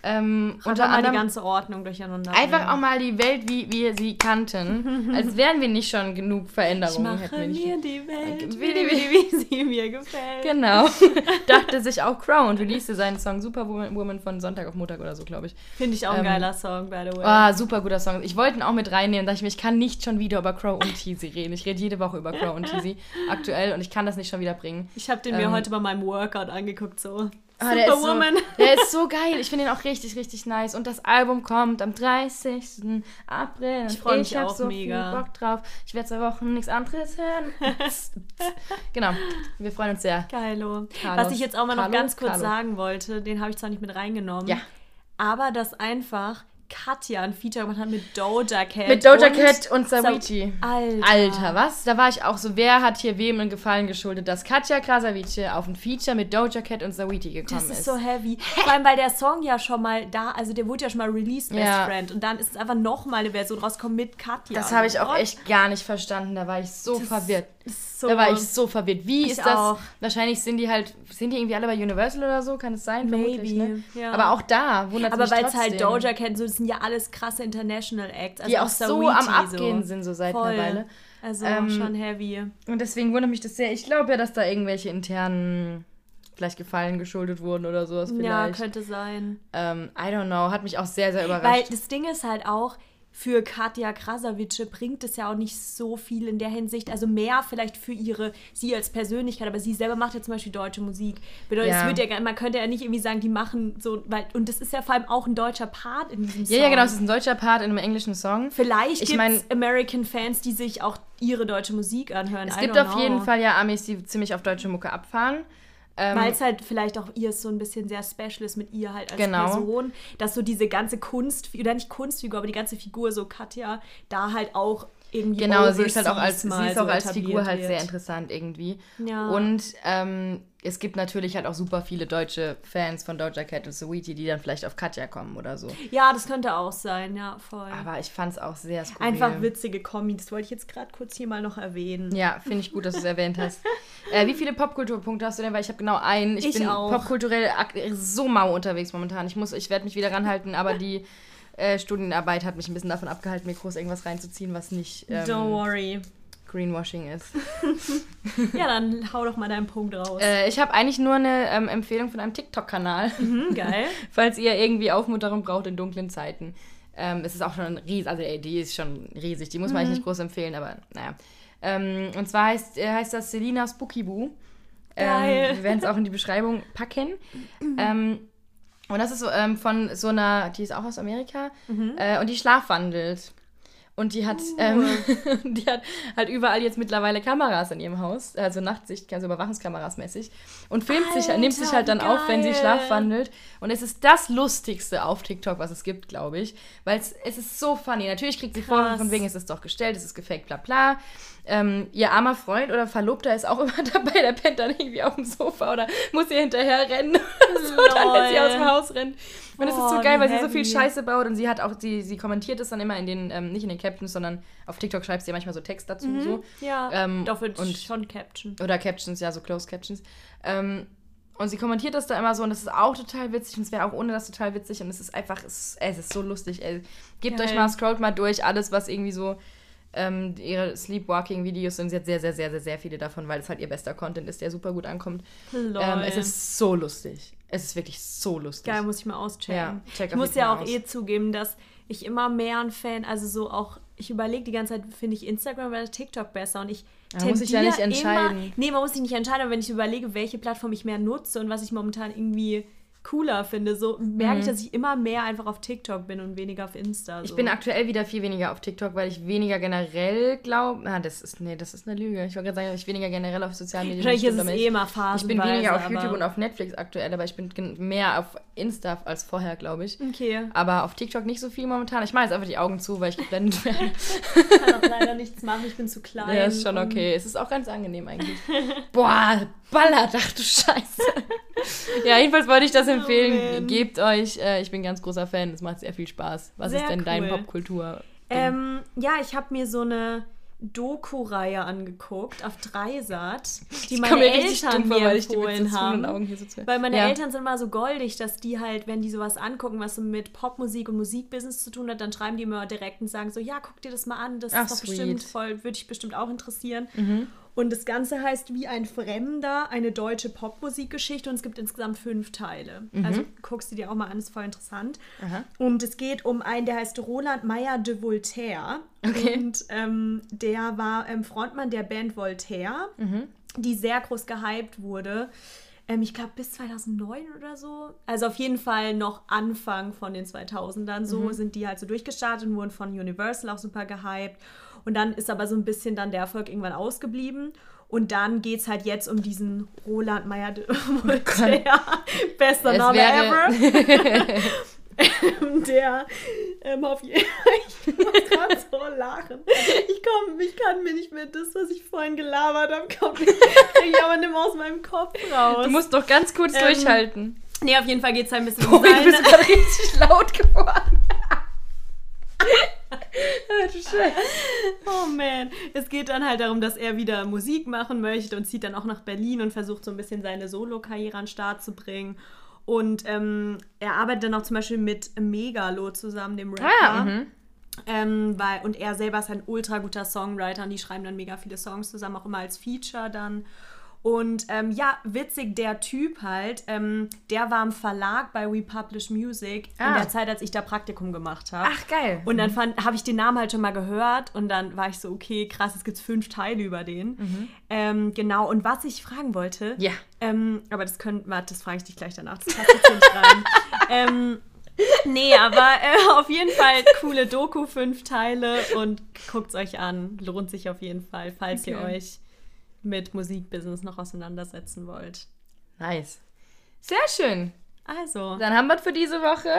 Ähm, Unter mal die anderem ganze Ordnung durcheinander. einfach auch mal die Welt, wie wir sie kannten. (laughs) als wären wir nicht schon genug Ich Veränderungen. mache hätten wir nicht. mir die Welt, Wie wie, die- wie, wie sie mir gefällt. Genau. (laughs) Dachte sich auch Crow und releaste seinen Song Superwoman Woman von Sonntag auf Montag oder so, glaube ich. Finde ich auch ein Ähm, geiler Song, by the way. Ah, super guter Song. Ich wollte ihn auch mit reinnehmen, dachte ich mir, ich kann nicht schon wieder über Crow und Teasy reden. Ich rede jede Woche über Crow und Teasy aktuell und ich kann das nicht schon wieder bringen. Ich habe den mir ähm, heute bei meinem Workout angeguckt, so. Ah, der, ist so, Superwoman. (laughs) der ist so geil. Ich finde ihn auch richtig, richtig nice. Und das Album kommt am 30. April. Ich freu mich ich auch so mega. viel Bock drauf. Ich werde zwei Wochen nichts anderes hören. (laughs) genau. Wir freuen uns sehr. Geilo. Carlos. Was ich jetzt auch mal noch Carlo? ganz kurz Carlo. sagen wollte, den habe ich zwar nicht mit reingenommen, Ja. aber dass einfach Katja ein Feature gemacht hat mit Doja Cat. Mit Doja und Cat und Sa- Saweetie. Alter. Alter, was? Da war ich auch so, wer hat hier wem einen Gefallen geschuldet, dass Katja Krasavice auf ein Feature mit Doja Cat und Saweetie gekommen Das ist ist. so heavy. Vor allem, weil der Song ja schon mal da, also der wurde ja schon mal released, Best Ja. Friend. Und dann ist es einfach nochmal eine Version rausgekommen mit Katja. das habe ich auch echt gar nicht verstanden. Da war ich so verwirrt. ist so- Da war ich so verwirrt. Wie ist das? auch. Wahrscheinlich sind die halt, sind die irgendwie alle bei Universal oder so? Kann es sein? Vermutlich, Maybe, ne? ja. Aber auch da wundert Aber weil es halt Doja Cat, so, das sind ja alles krasse International Acts. Also die auch so am Saweetie Abgehen sind so seit Voll. einer Weile. Also Ähm, schon heavy. Und deswegen wundert mich das sehr. Ich glaube ja, dass da irgendwelche internen vielleicht Gefallen geschuldet wurden oder sowas Ja, vielleicht. könnte sein. ähm, I don't know. Hat mich auch sehr, sehr Weil überrascht. das Ding ist halt auch, für Katja Krasavice bringt es ja auch nicht so viel in der Hinsicht. Also mehr vielleicht für ihre, sie als Persönlichkeit, aber sie selber macht ja zum Beispiel deutsche Musik. Bedeutet, Ja. es wird ja, man könnte ja nicht irgendwie sagen, die machen so, weil, und das ist ja vor allem auch ein deutscher Part in diesem Song. ja, ja, genau. Es ist ein deutscher Part in einem englischen Song. Vielleicht Ich gibt es American-Fans, die sich auch ihre deutsche Musik anhören. Es I gibt auf jeden know. Fall ja Amis, die ziemlich auf deutsche Mucke abfahren. Ähm, Weil es halt vielleicht auch ihr so ein bisschen sehr special ist mit ihr halt als Genau. Person, dass so diese ganze Kunst, oder nicht Kunstfigur, aber die ganze Figur, so Katja, da halt auch irgendwie Genau, sie ist halt auch als, sie ist auch so als Figur halt wird. sehr interessant irgendwie. Ja. Und ähm, es gibt natürlich halt auch super viele deutsche Fans von Doja Cat und Saweetie, die dann vielleicht auf Katja kommen oder so. Ja, das könnte auch sein, ja, voll. Aber ich fand es auch sehr skurril. Einfach witzige Kombi, das wollte ich jetzt gerade kurz hier mal noch erwähnen. Ja, finde ich gut, dass du es erwähnt hast. (laughs) Äh, wie viele Popkulturpunkte hast du denn? Weil ich habe genau einen. Ich, Ich bin auch. popkulturell so mau unterwegs momentan. Ich muss, ich werde mich wieder ranhalten, aber die äh, Studienarbeit hat mich ein bisschen davon abgehalten, mir groß irgendwas reinzuziehen, was nicht Don't ähm, worry. Greenwashing ist. (laughs) Ja, dann hau doch mal deinen Punkt raus. Äh, ich habe eigentlich nur eine ähm, Empfehlung von einem TikTok-Kanal, Hm, (laughs) geil. falls ihr irgendwie Aufmunterung braucht in dunklen Zeiten. Ähm, es ist auch schon ein riesig, also ey, die ist schon riesig, die muss man eigentlich nicht groß empfehlen, aber naja. Ähm, und zwar heißt, äh, heißt das Selina Spookyboo. Geil. Ähm, wir werden es auch in die Beschreibung packen. (clears throat) ähm, und das ist so, ähm, von so einer, die ist auch aus Amerika, äh, und die schlafwandelt. Und die hat, ähm, (laughs) die hat halt überall jetzt mittlerweile Kameras in ihrem Haus, also Nachtsicht, also Überwachungskameras mäßig. Und filmt sich, nimmt sich halt dann wie auf, wenn sie geil. schlafwandelt. Und es ist das Lustigste auf TikTok, was es gibt, glaube ich. Weil es, es ist so funny. Natürlich kriegt sie. Vorwürfe von wegen, es ist doch gestellt, es ist gefaked, bla bla. Ähm, ihr armer Freund oder Verlobter ist auch (laughs) immer dabei, der pennt dann irgendwie auf dem Sofa oder muss ihr hinterher rennen oder so, (laughs) dann, wenn sie aus dem Haus rennt. Und es ist so Oh, geil, weil sie so viel heavy. Scheiße baut und sie hat auch, sie, sie kommentiert es dann immer in den, ähm, nicht in den Captions, sondern auf TikTok schreibt sie ja manchmal so Text dazu, so. Ja, Ähm, doch wird und- schon Caption. Oder Captions, ja, so Close Captions. Ähm, und sie kommentiert das da immer so und das ist auch total witzig und es wäre auch ohne das total witzig und es ist einfach, es, es ist so lustig. Ey. Gebt Geil. euch mal, scrollt mal durch alles, was irgendwie so ähm, ihre Sleepwalking-Videos sind. Sie hat sehr, sehr, sehr, sehr, sehr viele davon, weil es halt ihr bester Content ist, der super gut ankommt. Ähm, es ist so lustig. Es ist wirklich so lustig. Geil, muss ich mal auschecken. Ja, check ich muss ja auch aus. eh zugeben, dass ich immer mehr ein Fan, also so auch, ich überlege die ganze Zeit, finde ich Instagram oder TikTok besser und ich Da muss ich ja nicht entscheiden. Immer, nee, man muss sich nicht entscheiden, aber wenn ich überlege, welche Plattform ich mehr nutze und was ich momentan irgendwie cooler finde, so merke ich, dass ich immer mehr einfach auf TikTok bin und weniger auf Insta. So. Mhm. Ich bin aktuell wieder viel weniger auf TikTok, weil ich weniger generell glaube. Ah, das ist, nee, das ist eine Lüge. Ich wollte gerade sagen, dass ich weniger generell auf sozialen Medien Wahrscheinlich ist es eh ich- immer Ich phasenweise. bin weniger auf YouTube und auf Netflix aktuell, aber ich bin mehr auf Insta als vorher, glaube ich. Okay, Aber auf TikTok nicht so viel momentan. Ich mache jetzt einfach die Augen zu, weil ich geblendet (laughs) werde. kann auch leider nichts machen, ich bin zu klein. Ja, ist schon okay. Es ist auch ganz angenehm eigentlich. (laughs) Boah, ballert, ach du Scheiße. (laughs) ja, jedenfalls wollte ich das empfehlen. man. Gebt euch, äh, ich bin ganz großer Fan, es macht sehr viel Spaß. Was Sehr ist denn dein cool. Popkultur? Ähm, ja, ich habe mir so eine Doku-Reihe angeguckt auf Dreisat, die meine mir Eltern mir weil ich die mit empfohlen haben. Weil meine Ja. Eltern sind immer so goldig, dass die halt, wenn die sowas angucken, was so mit Popmusik und Musikbusiness zu tun hat, dann schreiben die immer direkt und sagen so, ja, guck dir das mal an, das Ach, ist doch sweet. bestimmt voll, würde dich bestimmt auch interessieren. Mhm. Und das Ganze heißt Wie ein Fremder, eine deutsche Popmusikgeschichte und es gibt insgesamt fünf Teile. Also guckst du dir auch mal an, ist voll interessant. Mhm. Aha. Und es geht um einen, der heißt Roland Meyer de Voltaire. Okay. Und ähm, der war ähm, Frontmann der Band Voltaire, Mhm. die sehr groß gehypt wurde. Ähm, ich glaube bis 2009 oder so. Also auf jeden Fall noch Anfang von den 2000ern. So Mhm. sind die halt so durchgestartet und wurden von Universal auch super gehypt. Und dann ist aber so ein bisschen dann der Erfolg irgendwann ausgeblieben. Und dann geht es halt jetzt um diesen Roland Meyer de (laughs) Voltaire. (laughs) Bester Es Name ever. (laughs) Der ähm, auf jeden ich muss gerade so lachen. Ich, komm, ich kann mir nicht mehr das, was ich vorhin gelabert habe, kommt ich aber nicht mehr aus meinem Kopf raus. Du musst doch ganz kurz Ähm, durchhalten. nee, auf jeden Fall geht es halt ein bisschen Oh, um seine... du gerade richtig laut geworden. (laughs) Oh man. Es geht dann halt darum, dass er wieder Musik machen möchte und zieht dann auch nach Berlin und versucht so ein bisschen seine Solo-Karriere an den Start zu bringen. Und ähm, er arbeitet dann auch zum Beispiel mit Megalo zusammen, dem Rapper. Ah, mhm. Ähm, weil, und er selber ist ein ultra guter Songwriter und die schreiben dann mega viele Songs zusammen, auch immer als Feature dann. Und ähm, ja, witzig, der Typ halt, ähm, der war im Verlag bei We Publish Music in Ah. der Zeit, als ich da Praktikum gemacht habe. Ach, geil. Und dann habe ich den Namen halt schon mal gehört und dann war ich so, okay, krass, es gibt fünf Teile über den. Ähm, genau, und was ich fragen wollte, Ja. ähm, aber das können, warte, das frage ich dich gleich danach, das passt jetzt nicht rein. (laughs) ähm, nee, aber äh, auf jeden Fall coole Doku, fünf Teile und guckt es euch an. Lohnt sich auf jeden Fall, falls ihr Okay. euch mit Musikbusiness noch auseinandersetzen wollt. Nice. Sehr schön. Also, Dann haben wir es für diese Woche.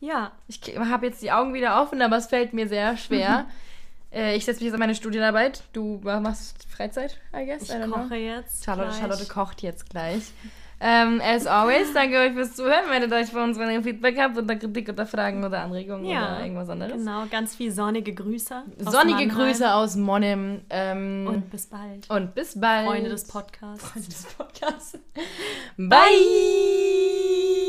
ja. Ich habe jetzt die Augen wieder offen, aber es fällt mir sehr schwer. (laughs) äh, ich setze mich jetzt an meine Studienarbeit. Du machst Freizeit, I guess. Ich I don't know. koche jetzt. Charlotte. Charlotte kocht jetzt gleich. Ähm, as always, danke euch fürs Zuhören. Meldet euch bei uns, wenn ihr Feedback habt oder Kritik oder Fragen oder Anregungen Ja, oder irgendwas anderes. Genau, ganz viel sonnige Grüße. aus Sonnige Mannheim. Grüße aus Monnem. Ähm, Und bis bald. und bis bald. Freunde des Podcasts. Freunde des Podcasts. Bye.